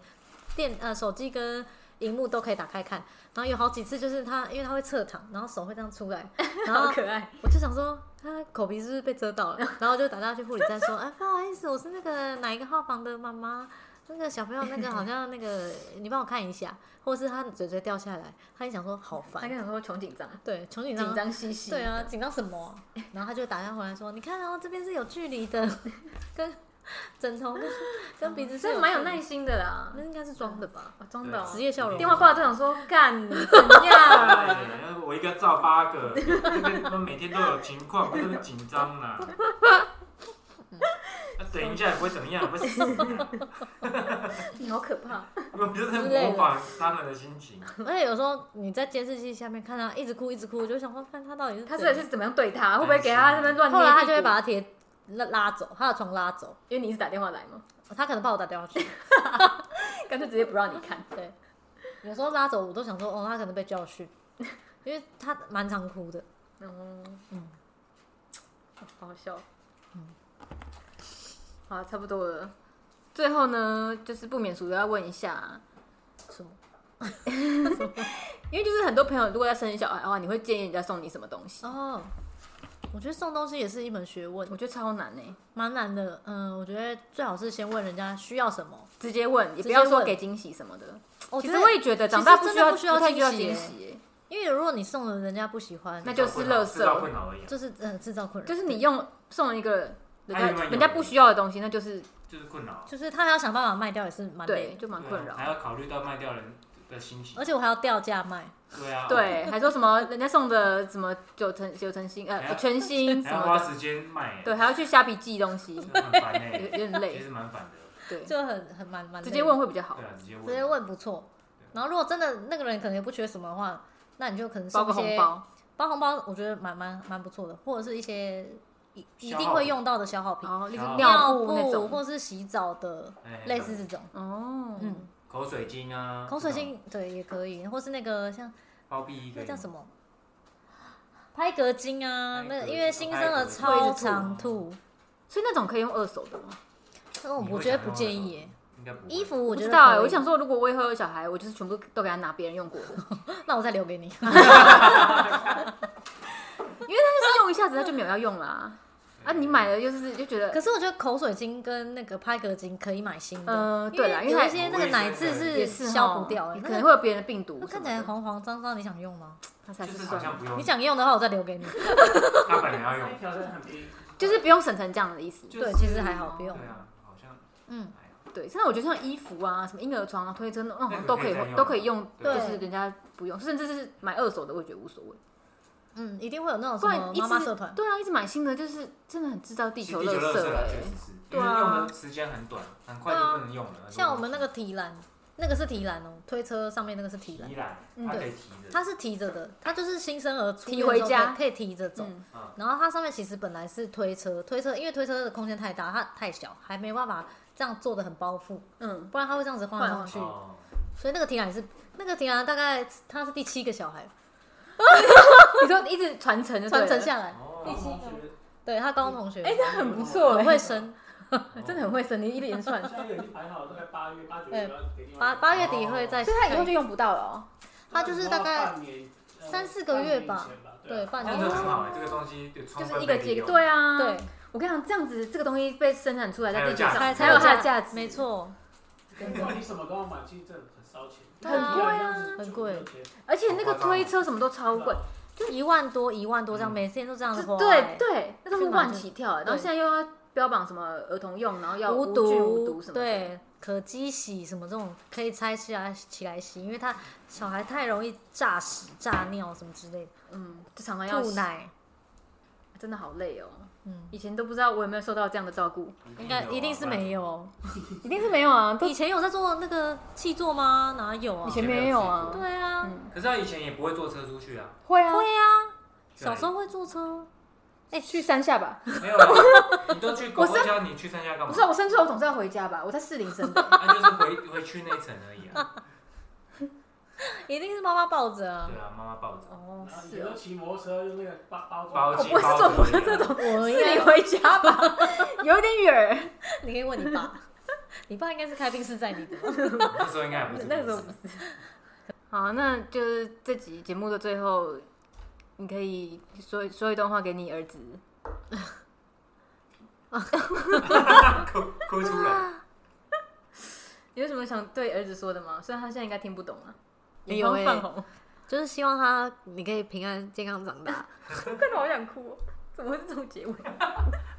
电呃手机跟荧幕都可以打开看，然后有好几次就是他，因为他会侧躺，然后手会这样出来，然后好可爱。我就想说他口鼻是不是被遮到了，然后就打电话去护理站说，哎不好意思，我是那个哪一个号房的妈妈。那个小朋友，那个好像那个，你帮我看一下，或者是他的嘴嘴掉下来，他就想说好烦，他跟你说穷紧张，对，穷紧张紧张，张兮兮。对啊，紧张什么啊、然后他就打电话回来说：“你看哦，这边是有距离的，跟 枕头跟 跟鼻子是所以蛮有耐心的啦。那应该是装的吧？哦，真的哦职业笑容。电话挂了就想说干 怎样？对，我一个照八个，这个他每天都有情况，我这么紧张啦。那等一下也不会怎么样，不会死啊。你好可怕。我就是在模仿他们的心情。而且有时候你在监视器下面看他一直哭一直哭，我就想说，看他到底是他怎样是是怎么样对他？会不会给他那边乱后来他就会把他贴拉拉走，他的床拉走，因为你是打电话来嘛，他可能怕我打电话去。干脆直接不让你看。对，有时候拉走我都想说，哦，他可能被教训，因为他蛮常哭的。哦，嗯，好好笑。好，差不多了。最后呢，就是不免俗的要问一下，什么？因为就是很多朋友如果要生小孩的话，你会建议人家送你什么东西？哦，我觉得送东西也是一门学问，我觉得超难呢、欸蛮难的。嗯，我觉得最好是先问人家需要什么。直接问，也不直接要说问给惊喜什么的。其实我也觉得长大不需要真的不需要太需要惊喜因为如果你送了人家不喜欢，那就是垃制造。困扰而已啊，就是嗯制造困扰，就是你用送了一个人家人家不需要的东西，那就是就是困扰。就是他还要想办法卖掉，也是蛮累对，的，就蛮困扰还。要考虑到卖掉人的心情而。且我还要掉价卖。对啊，，对，还说什么人家送的什么九成九成新还要呃全新还什么花时间卖，对，，还要去虾皮寄东西，很烦 有点其累。实蛮烦的。对，就很很蛮蛮累的直接问会比较好对。啊，直接问，直接问不错。然后如果真的那个人可能也不缺什么的话，那你就可能包个送一些红包，包红包，我觉得蛮蛮蛮不错的，或者是一些一一定消耗品会用到的消耗品，尿布那布种。或是洗澡的，哎类似这种。哦，嗯，口水巾啊，口水巾对也可以，或是那个像包庇一个那叫什么？拍嗝巾啊，那因为新生儿超常吐，所以那种可以用二手的吗？那我我觉得不建议耶。应该不衣服我觉得我知道哎，我想说，如果我以后有小孩，我就是全部都给他拿别人用过的，那我再留给你。因为他就是用一下子他就没有要用啦。啊，你买了就是就觉得，可是我觉得口水巾跟那个拍嗝巾可以买新的，呃，对啦，因为它有一些那个奶渍是消不掉的，可能会有别人的病毒看起来黄黄脏脏，你想用吗？那才就是是好算像不用，你想用的话，我再留给你。他本人要用 就是不用省成这样的意思。就是对其实还好不用对啊，好像嗯，对，现在我觉得像衣服啊、什么婴儿床啊、推车那种那个都可以都可以用，就是人家不用，甚至是买二手的，我也觉得无所谓。嗯，一定会有那种不什么妈妈社团，对啊，一直买新的，就是真的很制造地球垃地球垃圾圾哎啊确。实是，对啊。用的时间很短，很快就不能用了。像我们那个提篮，那个是提篮哦，推车上面那个是提篮。提，篮，嗯它可以提的，它是提着的，它就是新生儿出提回家。可以提着走。嗯。然后它上面其实本来是推车，推车因为推车的空间太大，它太小，还没办法这样做的很包覆，嗯，不然它会这样子晃来晃去。哦，所以那个提篮是那个提篮大概它是第七个小孩你说一直传承就对了。传承下来，哦第七个同学对他高中同学，哎，那很不错很哎，会生，真的很会生，你一连串，现在已经排好了，大概八月、八九月八八月底会再，所以他以后就用不到了哦。他就是大概半年呃三四个月吧。半年前吧，对半这年样子很好哎，这个东西就充就是一个阶分被利用对啊，对，我跟你讲，这样子这个东西被生产出来在地球上才才有它的价价值，没错，你什么都要买，其实这很烧钱，很贵啊。很贵。而且那个推车什么都超贵，就一万多一万多这样，嗯每天都这样子花、对欸。对，那都是万起跳，然后现在又要标榜什么儿童用，然后要无毒无毒毒什么，对，可机洗什么这种可以拆起来起来洗，因为他小孩太容易炸屎、炸尿什么之类的，嗯，就常常要洗，吐奶，真的好累哦。嗯，以前都不知道我有没有受到这样的照顾，应该一定是没有。一定是没有啊，都以前有在做那个气座吗？哪有啊以？前没有啊。对啊，嗯，可是他以前也不会坐车出去啊，会啊，会啊，小时候会坐车，去山下吧。没有啊，你都去狗狗家，你去山下干嘛不是？啊，我生出来我总是要回家吧，我在士林生的。那 就是回回去那层而已啊。一定是妈妈抱着啊对。啊，妈妈抱着，哦然后你都骑摩托车用那个包包包装机包着而已啊。我士林回家吧，有点远。你可以问你爸，你爸应该是开宾士载你的。那时候应该还不是那个时候不是。好，那就是这集节目的最后，你可以说说一段话给你儿子。哭哭出来。你有什么想对儿子说的吗？虽然他现在应该听不懂啊，眼有欸眶泛红，就是希望他你可以平安健康长大。真的好想哭、哦，怎么会是这种结尾？